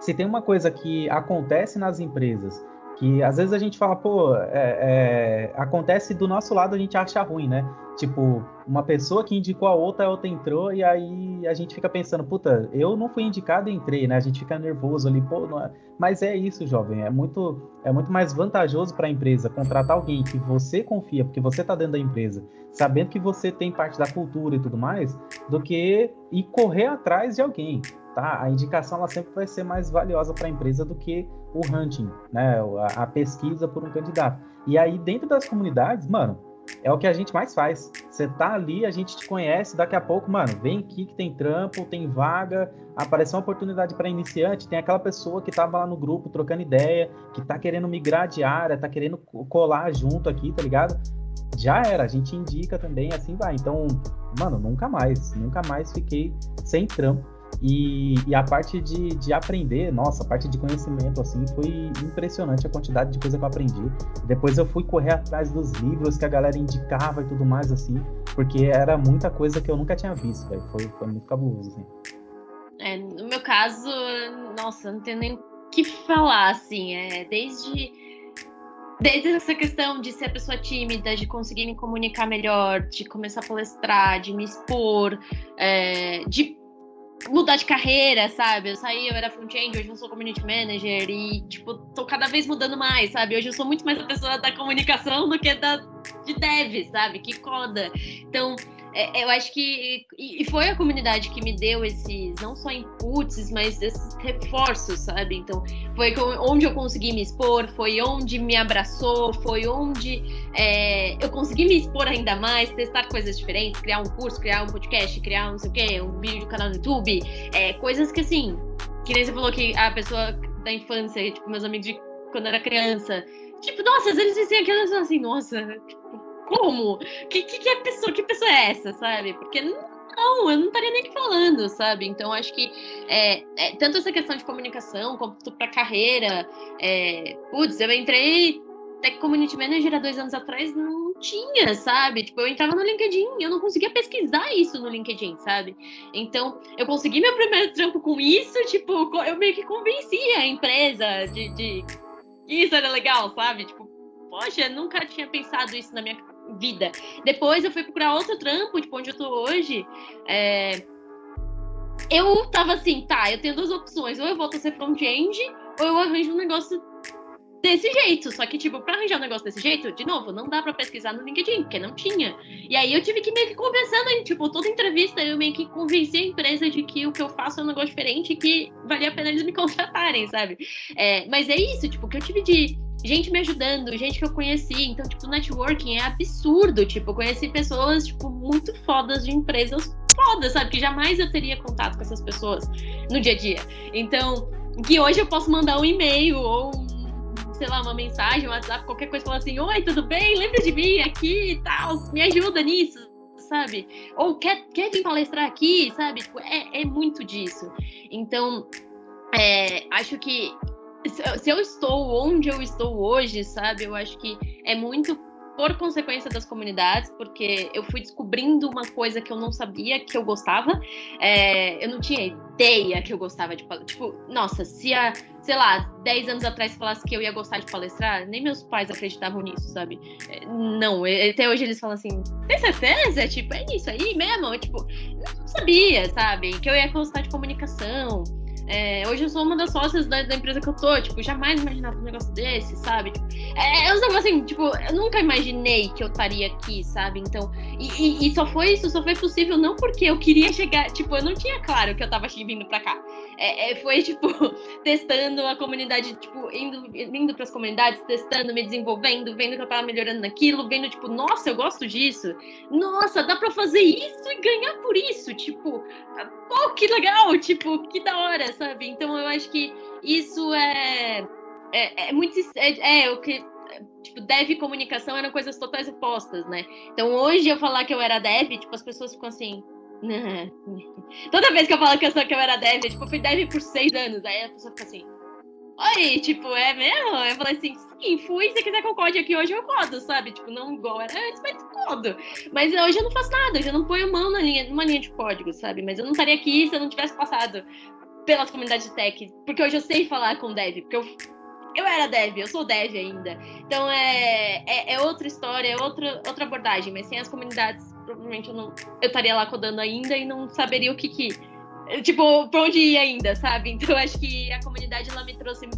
se tem uma coisa que acontece nas empresas, que às vezes a gente fala, pô, é, é, acontece do nosso lado, a gente acha ruim, né? Tipo, uma pessoa que indicou a outra, a outra entrou, e aí a gente fica pensando, puta, eu não fui indicado e entrei, né? A gente fica nervoso ali, pô, é... mas é isso, jovem, é muito, é muito mais vantajoso para a empresa contratar alguém que você confia, porque você tá dentro da empresa, sabendo que você tem parte da cultura e tudo mais, do que ir correr atrás de alguém, tá? A indicação ela sempre vai ser mais valiosa para a empresa do que o hunting, né? A, a pesquisa por um candidato. E aí, dentro das comunidades, mano, é o que a gente mais faz. Você tá ali, a gente te conhece, daqui a pouco, mano, vem aqui que tem trampo, tem vaga, apareceu uma oportunidade para iniciante, tem aquela pessoa que tava lá no grupo trocando ideia, que tá querendo migrar de área, tá querendo colar junto aqui, tá ligado? Já era, a gente indica também, assim vai. Então, mano, nunca mais, nunca mais fiquei sem trampo e, e, a parte de, de aprender, nossa, a parte de conhecimento, assim, foi impressionante a quantidade de coisa que eu aprendi. Depois eu fui correr atrás dos livros que a galera indicava e tudo mais, assim, porque era muita coisa que eu nunca tinha visto. Foi, foi muito cabuloso, assim. É, no meu caso, nossa, não tenho nem o que falar, assim, é desde desde essa questão de ser pessoa tímida, de conseguir me comunicar melhor, de começar a palestrar, de me expor, é, de mudar de carreira, sabe? Eu saí, eu era front-end, hoje eu sou community manager e, tipo, tô cada vez mudando mais, sabe? Hoje eu sou muito mais a pessoa da comunicação do que da de dev, sabe? Que coda. Então, é, eu acho que e foi a comunidade que me deu esses não só inputs, mas esses reforços, sabe? Então foi onde eu consegui me expor, foi onde me abraçou, foi onde é, eu consegui me expor ainda mais, testar coisas diferentes, criar um curso, criar um podcast, criar não sei o quê, um vídeo de canal no YouTube, é, coisas que assim, que nem você falou que a pessoa da infância, tipo meus amigos de quando era criança, tipo, nossa, vezes dizem aquilo assim, nossa, tipo, como? Que, que, que, pessoa, que pessoa é essa, sabe? Porque não, eu não estaria nem falando, sabe? Então, acho que é, é, tanto essa questão de comunicação, quanto para carreira. É, putz, eu entrei Tech Community Manager há dois anos atrás, não tinha, sabe? Tipo, eu entrava no LinkedIn, eu não conseguia pesquisar isso no LinkedIn, sabe? Então, eu consegui meu primeiro trampo com isso, tipo, eu meio que convenci a empresa de, de isso era legal, sabe? Tipo, poxa, nunca tinha pensado isso na minha vida. Depois eu fui procurar outro trampo, tipo, onde eu tô hoje. É... Eu tava assim, tá, eu tenho duas opções. Ou eu volto a ser front-end, ou eu arranjo um negócio desse jeito. Só que, tipo, pra arranjar um negócio desse jeito, de novo, não dá pra pesquisar no LinkedIn, porque não tinha. E aí eu tive que meio que conversando, tipo, toda entrevista eu meio que convenci a empresa de que o que eu faço é um negócio diferente e que valia a pena eles me contratarem, sabe? É, mas é isso, tipo, que eu tive de gente me ajudando, gente que eu conheci. Então, tipo, networking é absurdo. Tipo, eu conheci pessoas, tipo, muito fodas de empresas fodas, sabe? Que jamais eu teria contato com essas pessoas no dia a dia. Então, que hoje eu posso mandar um e-mail ou sei lá, uma mensagem, um WhatsApp, qualquer coisa, falar assim, oi, tudo bem? Lembra de mim aqui e tal, me ajuda nisso, sabe? Ou quer, quer vir palestrar aqui, sabe? Tipo, é, é muito disso. Então, é, acho que se eu estou onde eu estou hoje, sabe? Eu acho que é muito por consequência das comunidades, porque eu fui descobrindo uma coisa que eu não sabia que eu gostava. É, eu não tinha ideia que eu gostava de palestrar. Tipo, nossa, se há, sei lá, 10 anos atrás falasse que eu ia gostar de palestrar, nem meus pais acreditavam nisso, sabe? É, não, até hoje eles falam assim: tem certeza? Tipo, é isso aí mesmo? Eu, tipo, não sabia, sabe? Que eu ia gostar de comunicação. É, hoje eu sou uma das sócias da, da, empresa que eu tô, tipo, jamais imaginava um negócio desse, sabe? Tipo, é, é um negócio assim, tipo, eu nunca imaginei que eu estaria aqui, sabe? Então, e, e, e, só foi isso, só foi possível não porque eu queria chegar, tipo, eu não tinha claro que eu tava vindo pra cá. É, é, foi, tipo, testando a comunidade, tipo, indo, indo pras comunidades, testando, me desenvolvendo, vendo que eu tava melhorando naquilo, vendo, tipo, nossa, eu gosto disso. Nossa, dá pra fazer isso e ganhar por isso, tipo, pô, que legal, tipo, que da hora, sabe? Então eu acho que isso é, é, é muito. É, é o que. Tipo, dev e comunicação eram coisas totais opostas, né? Então hoje eu falar que eu era dev, tipo, as pessoas ficam assim. Toda vez que eu falo que eu, sou, que eu era dev, tipo, eu fui dev por seis anos. Aí a pessoa fica assim. Oi, tipo, é mesmo? Eu falei assim, sim, fui. Se quiser que eu code aqui hoje, eu codo, sabe? Tipo, não igual era antes, mas codo. Mas hoje eu não faço nada, hoje eu não ponho mão na linha, numa linha de código, sabe? Mas eu não estaria aqui se eu não tivesse passado pelas comunidades de tech. Porque hoje eu sei falar com dev, porque eu, eu era dev, eu sou dev ainda. Então é, é, é outra história, é outra, outra abordagem. Mas sem as comunidades, provavelmente eu não eu estaria lá codando ainda e não saberia o que que. Tipo, pra onde ir ainda, sabe? Então eu acho que a comunidade ela me trouxe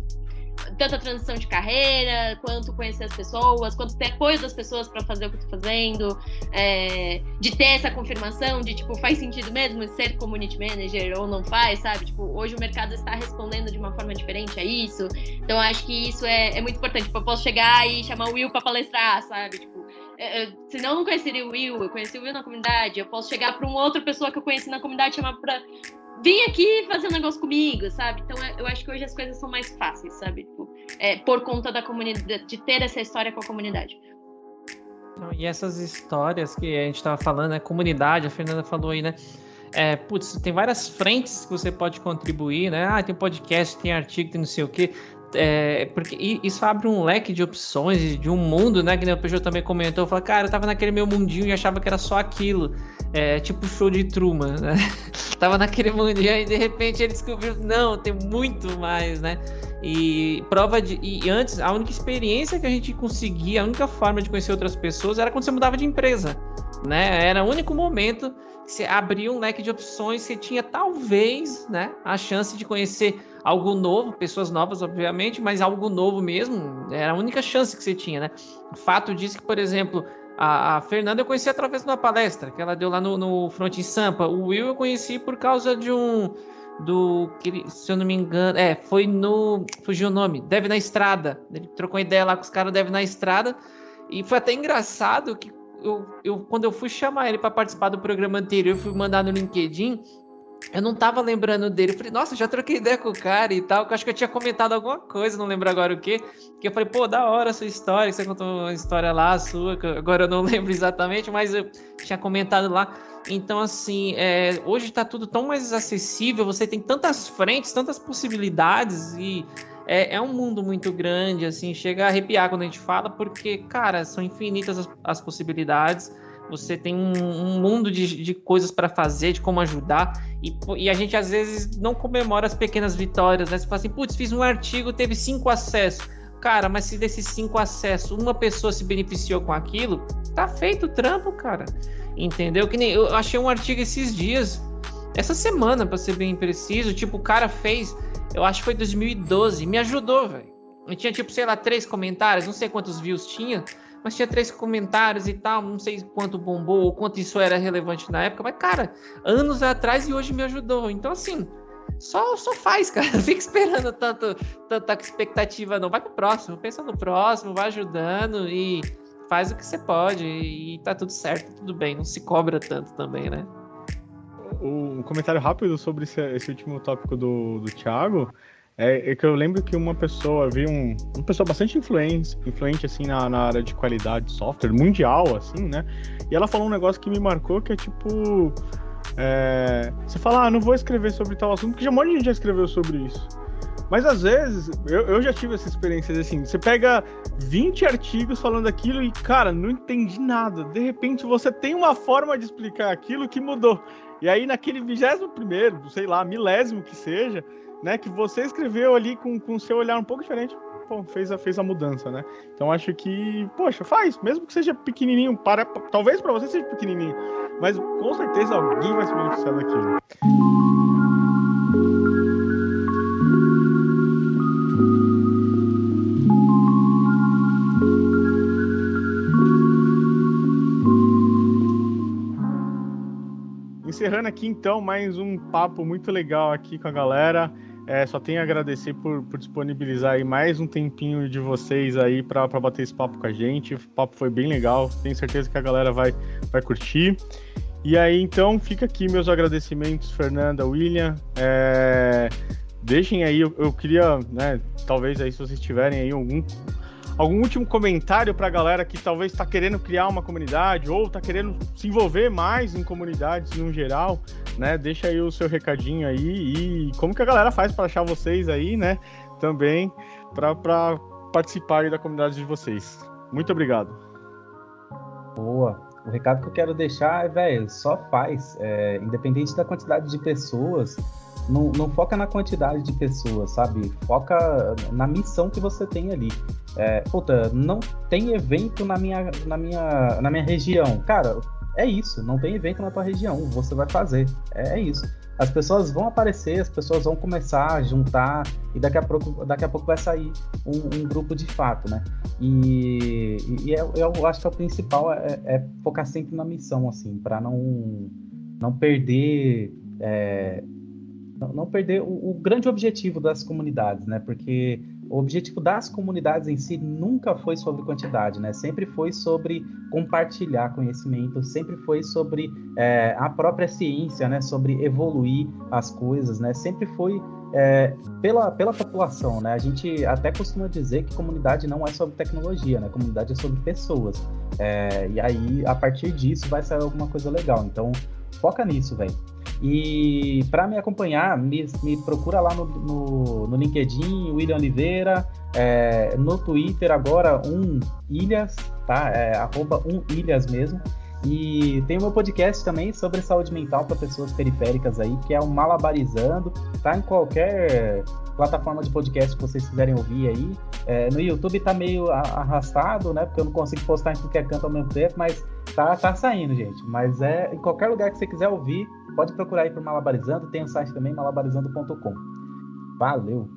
tanto a transição de carreira, quanto conhecer as pessoas, quanto ter apoio das pessoas para fazer o que eu tô fazendo, é, de ter essa confirmação de, tipo, faz sentido mesmo ser community manager ou não faz, sabe? Tipo, hoje o mercado está respondendo de uma forma diferente a isso. Então, acho que isso é, é muito importante. Tipo, eu posso chegar e chamar o Will para palestrar, sabe? Tipo, é, é, senão eu não conheceria o Will, eu conheci o Will na comunidade, eu posso chegar para uma outra pessoa que eu conheci na comunidade e chamar para vem aqui fazer um negócio comigo, sabe? Então é, eu acho que hoje as coisas são mais fáceis, sabe? Tipo, é, por conta da comunidade, de ter essa história com a comunidade. E essas histórias que a gente estava falando, né? Comunidade, a Fernanda falou aí, né? É, putz, tem várias frentes que você pode contribuir, né? Ah, tem podcast, tem artigo, tem não sei o quê. É, porque isso abre um leque de opções, de um mundo, né? Que o Peugeot também comentou. Falou, cara, eu tava naquele meu mundinho e achava que era só aquilo. É, tipo show de Truman, né? tava naquele mundinho e de repente ele descobriu, não, tem muito mais, né? E prova de. E antes, a única experiência que a gente conseguia, a única forma de conhecer outras pessoas era quando você mudava de empresa. Né? Era o único momento que você abria um leque de opções, você tinha talvez né, a chance de conhecer algo novo, pessoas novas, obviamente, mas algo novo mesmo, era a única chance que você tinha, né? O fato disso que, por exemplo, A, a, Fernanda eu conheci através de uma palestra que ela deu lá no, no Front em Sampa. O Will eu conheci por causa de um. Do. Se eu não me engano. É, foi no. Fugiu o nome. Deve na Estrada. Ele trocou ideia lá com os caras Deve na Estrada. E foi até engraçado que eu, eu, quando eu fui chamar ele para participar do programa anterior, eu fui mandar no LinkedIn eu não tava lembrando dele. Eu falei, nossa, já troquei ideia com o cara e tal. Eu acho que eu tinha comentado alguma coisa, não lembro agora o que. Que eu falei, pô, da hora a sua história. Você contou uma história lá sua, que agora eu não lembro exatamente, mas eu tinha comentado lá. Então, assim, é, hoje tá tudo tão mais acessível, você tem tantas frentes, tantas possibilidades e é, é, um mundo muito grande, assim, chega a arrepiar quando a gente fala, porque, cara, são infinitas as, as possibilidades você tem um, um mundo de, de coisas para fazer, de como ajudar, e, e, a gente às vezes não comemora as pequenas vitórias, né? Você fala assim, putz, fiz um artigo, teve cinco acessos. Cara, mas se desses cinco acessos uma pessoa se beneficiou com aquilo, tá feito o trampo, cara. Entendeu? Que nem eu achei um artigo esses dias, essa semana, para ser bem preciso, tipo, o cara fez, eu acho que foi 2012, me ajudou, velho. Eu tinha, tipo, sei lá, três comentários, não sei quantos views tinha, mas tinha três comentários e tal, não sei quanto bombou ou quanto isso era relevante na época, mas cara, anos atrás e hoje me ajudou. Então assim, só, só faz, cara. Não fica esperando tanto, tanta expectativa, não. Vai pro próximo, pensa no próximo, vai ajudando e faz o que você pode e tá tudo certo, tudo bem. Não se cobra tanto também, né? Um comentário rápido sobre esse, esse último tópico do, do Thiago. É, é, que eu lembro que uma pessoa, vi um, uma pessoa bastante influente, influente assim na, na, área de qualidade de software mundial, assim, né? E ela falou um negócio que me marcou que é tipo. É, você fala, ah, não vou escrever sobre tal assunto, porque já um monte de gente já escreveu sobre isso. Mas às vezes, eu, eu já tive essa experiência assim, você pega 20 artigos falando aquilo e, cara, não entendi nada. De repente você tem uma forma de explicar aquilo que mudou. E aí, naquele vigésimo primeiro, sei lá, milésimo que seja, né, que você escreveu ali com o seu olhar um pouco diferente, pô, fez a, fez a mudança, né? Então acho que, poxa, faz, mesmo que seja pequenininho, para, talvez para você seja pequenininho, mas com certeza alguém vai se beneficiar daquilo. Encerrando aqui então mais um papo muito legal aqui com a galera. É, só tenho a agradecer por, por, disponibilizar aí mais um tempinho de vocês aí para bater esse papo com a gente. O papo foi bem legal, tenho certeza que a galera vai, vai curtir. E aí, então, fica aqui meus agradecimentos, Fernanda, William. É, deixem aí, eu, eu queria, né, talvez aí se vocês tiverem aí algum algum último comentário para a galera que talvez está querendo criar uma comunidade ou está querendo se envolver mais em comunidades no geral, né? Deixa aí o seu recadinho aí e como que a galera faz para achar vocês aí, né? Também para participar da comunidade de vocês. Muito obrigado. Boa. O recado que eu quero deixar é, velho, só faz. É, independente da quantidade de pessoas, não, não, foca na quantidade de pessoas, sabe? Foca na missão que você tem ali. É, puta, não tem evento na minha, na, minha, na minha região. Cara, é isso. Não tem evento na tua região. Você vai fazer. É, é isso. As pessoas vão aparecer, as pessoas vão começar a juntar e daqui a pouco, daqui a pouco vai sair um, um grupo de fato, né? E, e eu, é, eu, acho que o principal é, é focar sempre na missão, assim, para não, não perder é, não, perder o, o, grande objetivo das comunidades, né? Porque o objetivo das comunidades em si nunca foi sobre quantidade, né? Sempre foi sobre compartilhar conhecimento, sempre foi sobre é, a própria ciência, né? Sobre evoluir as coisas, né? Sempre foi é, pela, pela população, né? A gente até costuma dizer que comunidade não é sobre tecnologia, né? Comunidade é sobre pessoas. É, e aí, a partir disso, vai sair alguma coisa legal. Então, foca nisso, velho. E para me acompanhar, me, me procura lá no, no, no, LinkedIn, William Oliveira, é, no Twitter agora, um Ilhas, tá? É, arroba um Ilhas mesmo. E tem o meu podcast também sobre saúde mental para pessoas periféricas aí, que é o Malabarizando, tá em qualquer plataforma de podcast que vocês quiserem ouvir aí. É, no YouTube tá meio arrastado, né? Porque eu não consigo postar em qualquer canto ao mesmo tempo, mas tá, tá saindo, gente. Mas é em qualquer lugar que você quiser ouvir, pode procurar aí por Malabarizando, tem o site também, malabarizando.com. Valeu!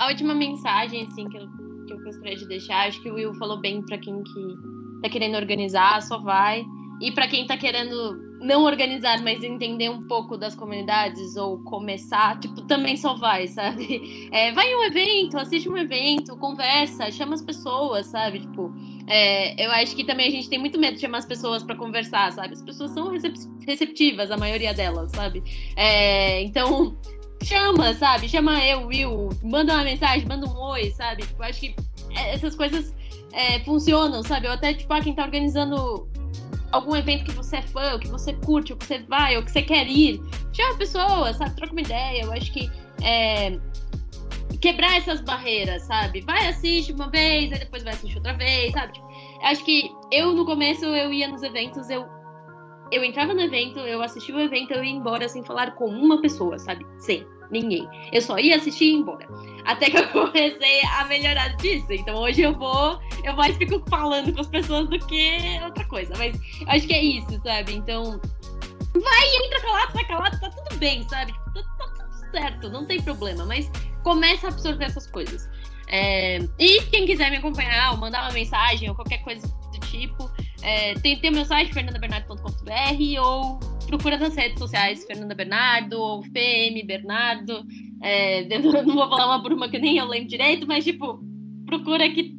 A última mensagem, assim, que eu, que eu gostaria de deixar, acho que o Will falou bem para quem que tá querendo organizar, só vai. E para quem tá querendo não organizar, mas entender um pouco das comunidades ou começar, tipo, também só vai, sabe? É, vai em um evento, assiste um evento, conversa, chama as pessoas, sabe? Tipo, é, eu acho que também a gente tem muito medo de chamar as pessoas para conversar, sabe? As pessoas são receptivas, a maioria delas, sabe? É, então, chama, sabe? Chama eu, Will, manda uma mensagem, manda um oi, sabe? Eu acho que essas coisas é, funcionam, sabe? Ou até, tipo, ah, quem tá organizando algum evento que você é fã, ou que você curte, ou que você vai, ou que você quer ir, chama a pessoa, sabe? Troca uma ideia. Eu acho que é, quebrar essas barreiras, sabe? Vai assistir uma vez, aí depois vai assistir outra vez, sabe? Tipo, acho que eu, no começo, eu ia nos eventos, eu eu entrava no evento, eu assistia o evento, eu ia embora sem falar com uma pessoa, sabe? Sem ninguém. Eu só ia assistir e ir embora. Até que eu comecei a melhorar disso. Então hoje eu vou, eu mais fico falando com as pessoas do que outra coisa. Mas acho que é isso, sabe? Então, vai, entra calado, sai calado, tá tudo bem, sabe? Tá, tá tudo certo, não tem problema. Mas começa a absorver essas coisas. É... e quem quiser me acompanhar, ou mandar uma mensagem, ou qualquer coisa do tipo, é, tem, tem meu site, fernandabernardo.com.br, ou procura nas redes sociais Fernanda Bernardo, ou FM Bernardo. É, não vou falar uma bruma que nem eu lembro direito, mas tipo, procura que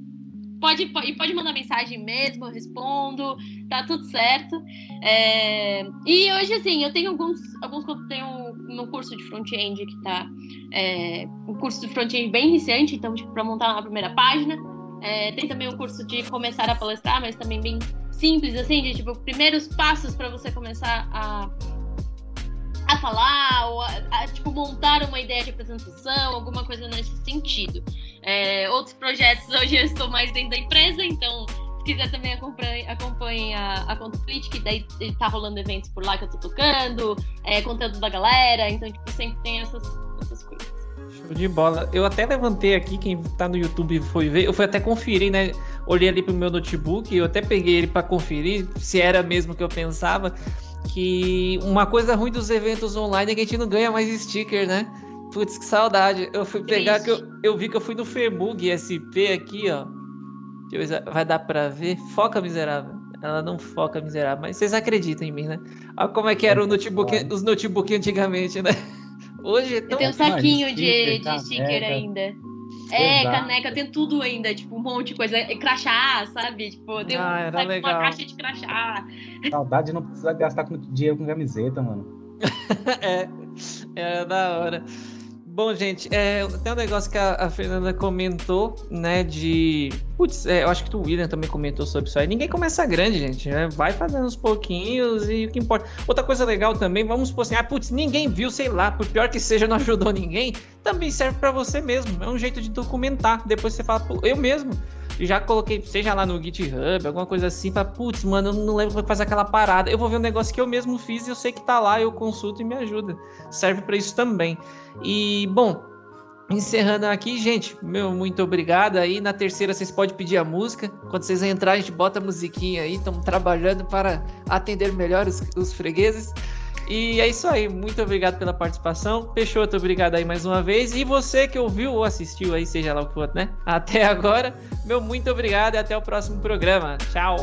pode, pode, pode mandar mensagem mesmo, eu respondo, tá tudo certo. É, e hoje, assim, eu tenho alguns, alguns que eu tenho no curso de front-end que tá. É, um curso de front-end bem iniciante, então, tipo, pra montar uma primeira página. É, tem também o curso de começar a palestrar, mas também bem simples, assim, de tipo, primeiros passos para você começar a, a falar, ou a, a, tipo, montar uma ideia de apresentação, alguma coisa nesse sentido. É, outros projetos, hoje eu estou mais dentro da empresa, então se quiser também acompanhe, acompanhe a, a Conto que daí tá rolando eventos por lá que eu tô tocando, é, conteúdo da galera, então tipo, sempre tem essas, essas coisas. De bola. Eu até levantei aqui, quem tá no YouTube foi ver, eu fui até conferir, né? Olhei ali pro meu notebook, eu até peguei ele para conferir se era mesmo que eu pensava. Que uma coisa ruim dos eventos online é que a gente não ganha mais sticker, né? Putz, que saudade. Eu fui pegar que eu, eu vi que eu fui no Fermug SP aqui, ó. Vai dar pra ver? Foca miserável. Ela não foca miserável, mas vocês acreditam em mim, né? Olha como é que era o notebook, os notebooks antigamente, né? Hoje é tão... Eu tenho um saquinho de, de sticker ainda. É, Exato. caneca, tem tudo ainda, tipo, um monte de coisa. Crachá, sabe? Tipo, tem ah, um, sabe, uma caixa de crachá. Saudade não precisa gastar dinheiro com camiseta, mano. é, é da hora. Bom, gente, é, tem um negócio que a, a Fernanda comentou, né? De. Putz, é, eu acho que o William também comentou sobre isso aí. Ninguém começa grande, gente. Né? Vai fazendo uns pouquinhos e o que importa. Outra coisa legal também, vamos supor assim, ah, putz, ninguém viu, sei lá, por pior que seja, não ajudou ninguém. Também serve para você mesmo. É um jeito de documentar. Depois você fala, eu mesmo já coloquei, seja lá no GitHub, alguma coisa assim, para putz, mano, eu não lembro como fazer aquela parada. Eu vou ver um negócio que eu mesmo fiz e eu sei que tá lá, eu consulto e me ajuda. Serve para isso também. E, bom, encerrando aqui, gente, meu muito obrigado. Aí na terceira vocês podem pedir a música. Quando vocês entrarem, a gente bota a musiquinha aí. Estamos trabalhando para atender melhor os, os fregueses. E é isso aí, muito obrigado pela participação. Peixoto, obrigado aí mais uma vez. E você que ouviu ou assistiu aí, seja lá o que for, né? Até agora, meu muito obrigado e até o próximo programa. Tchau!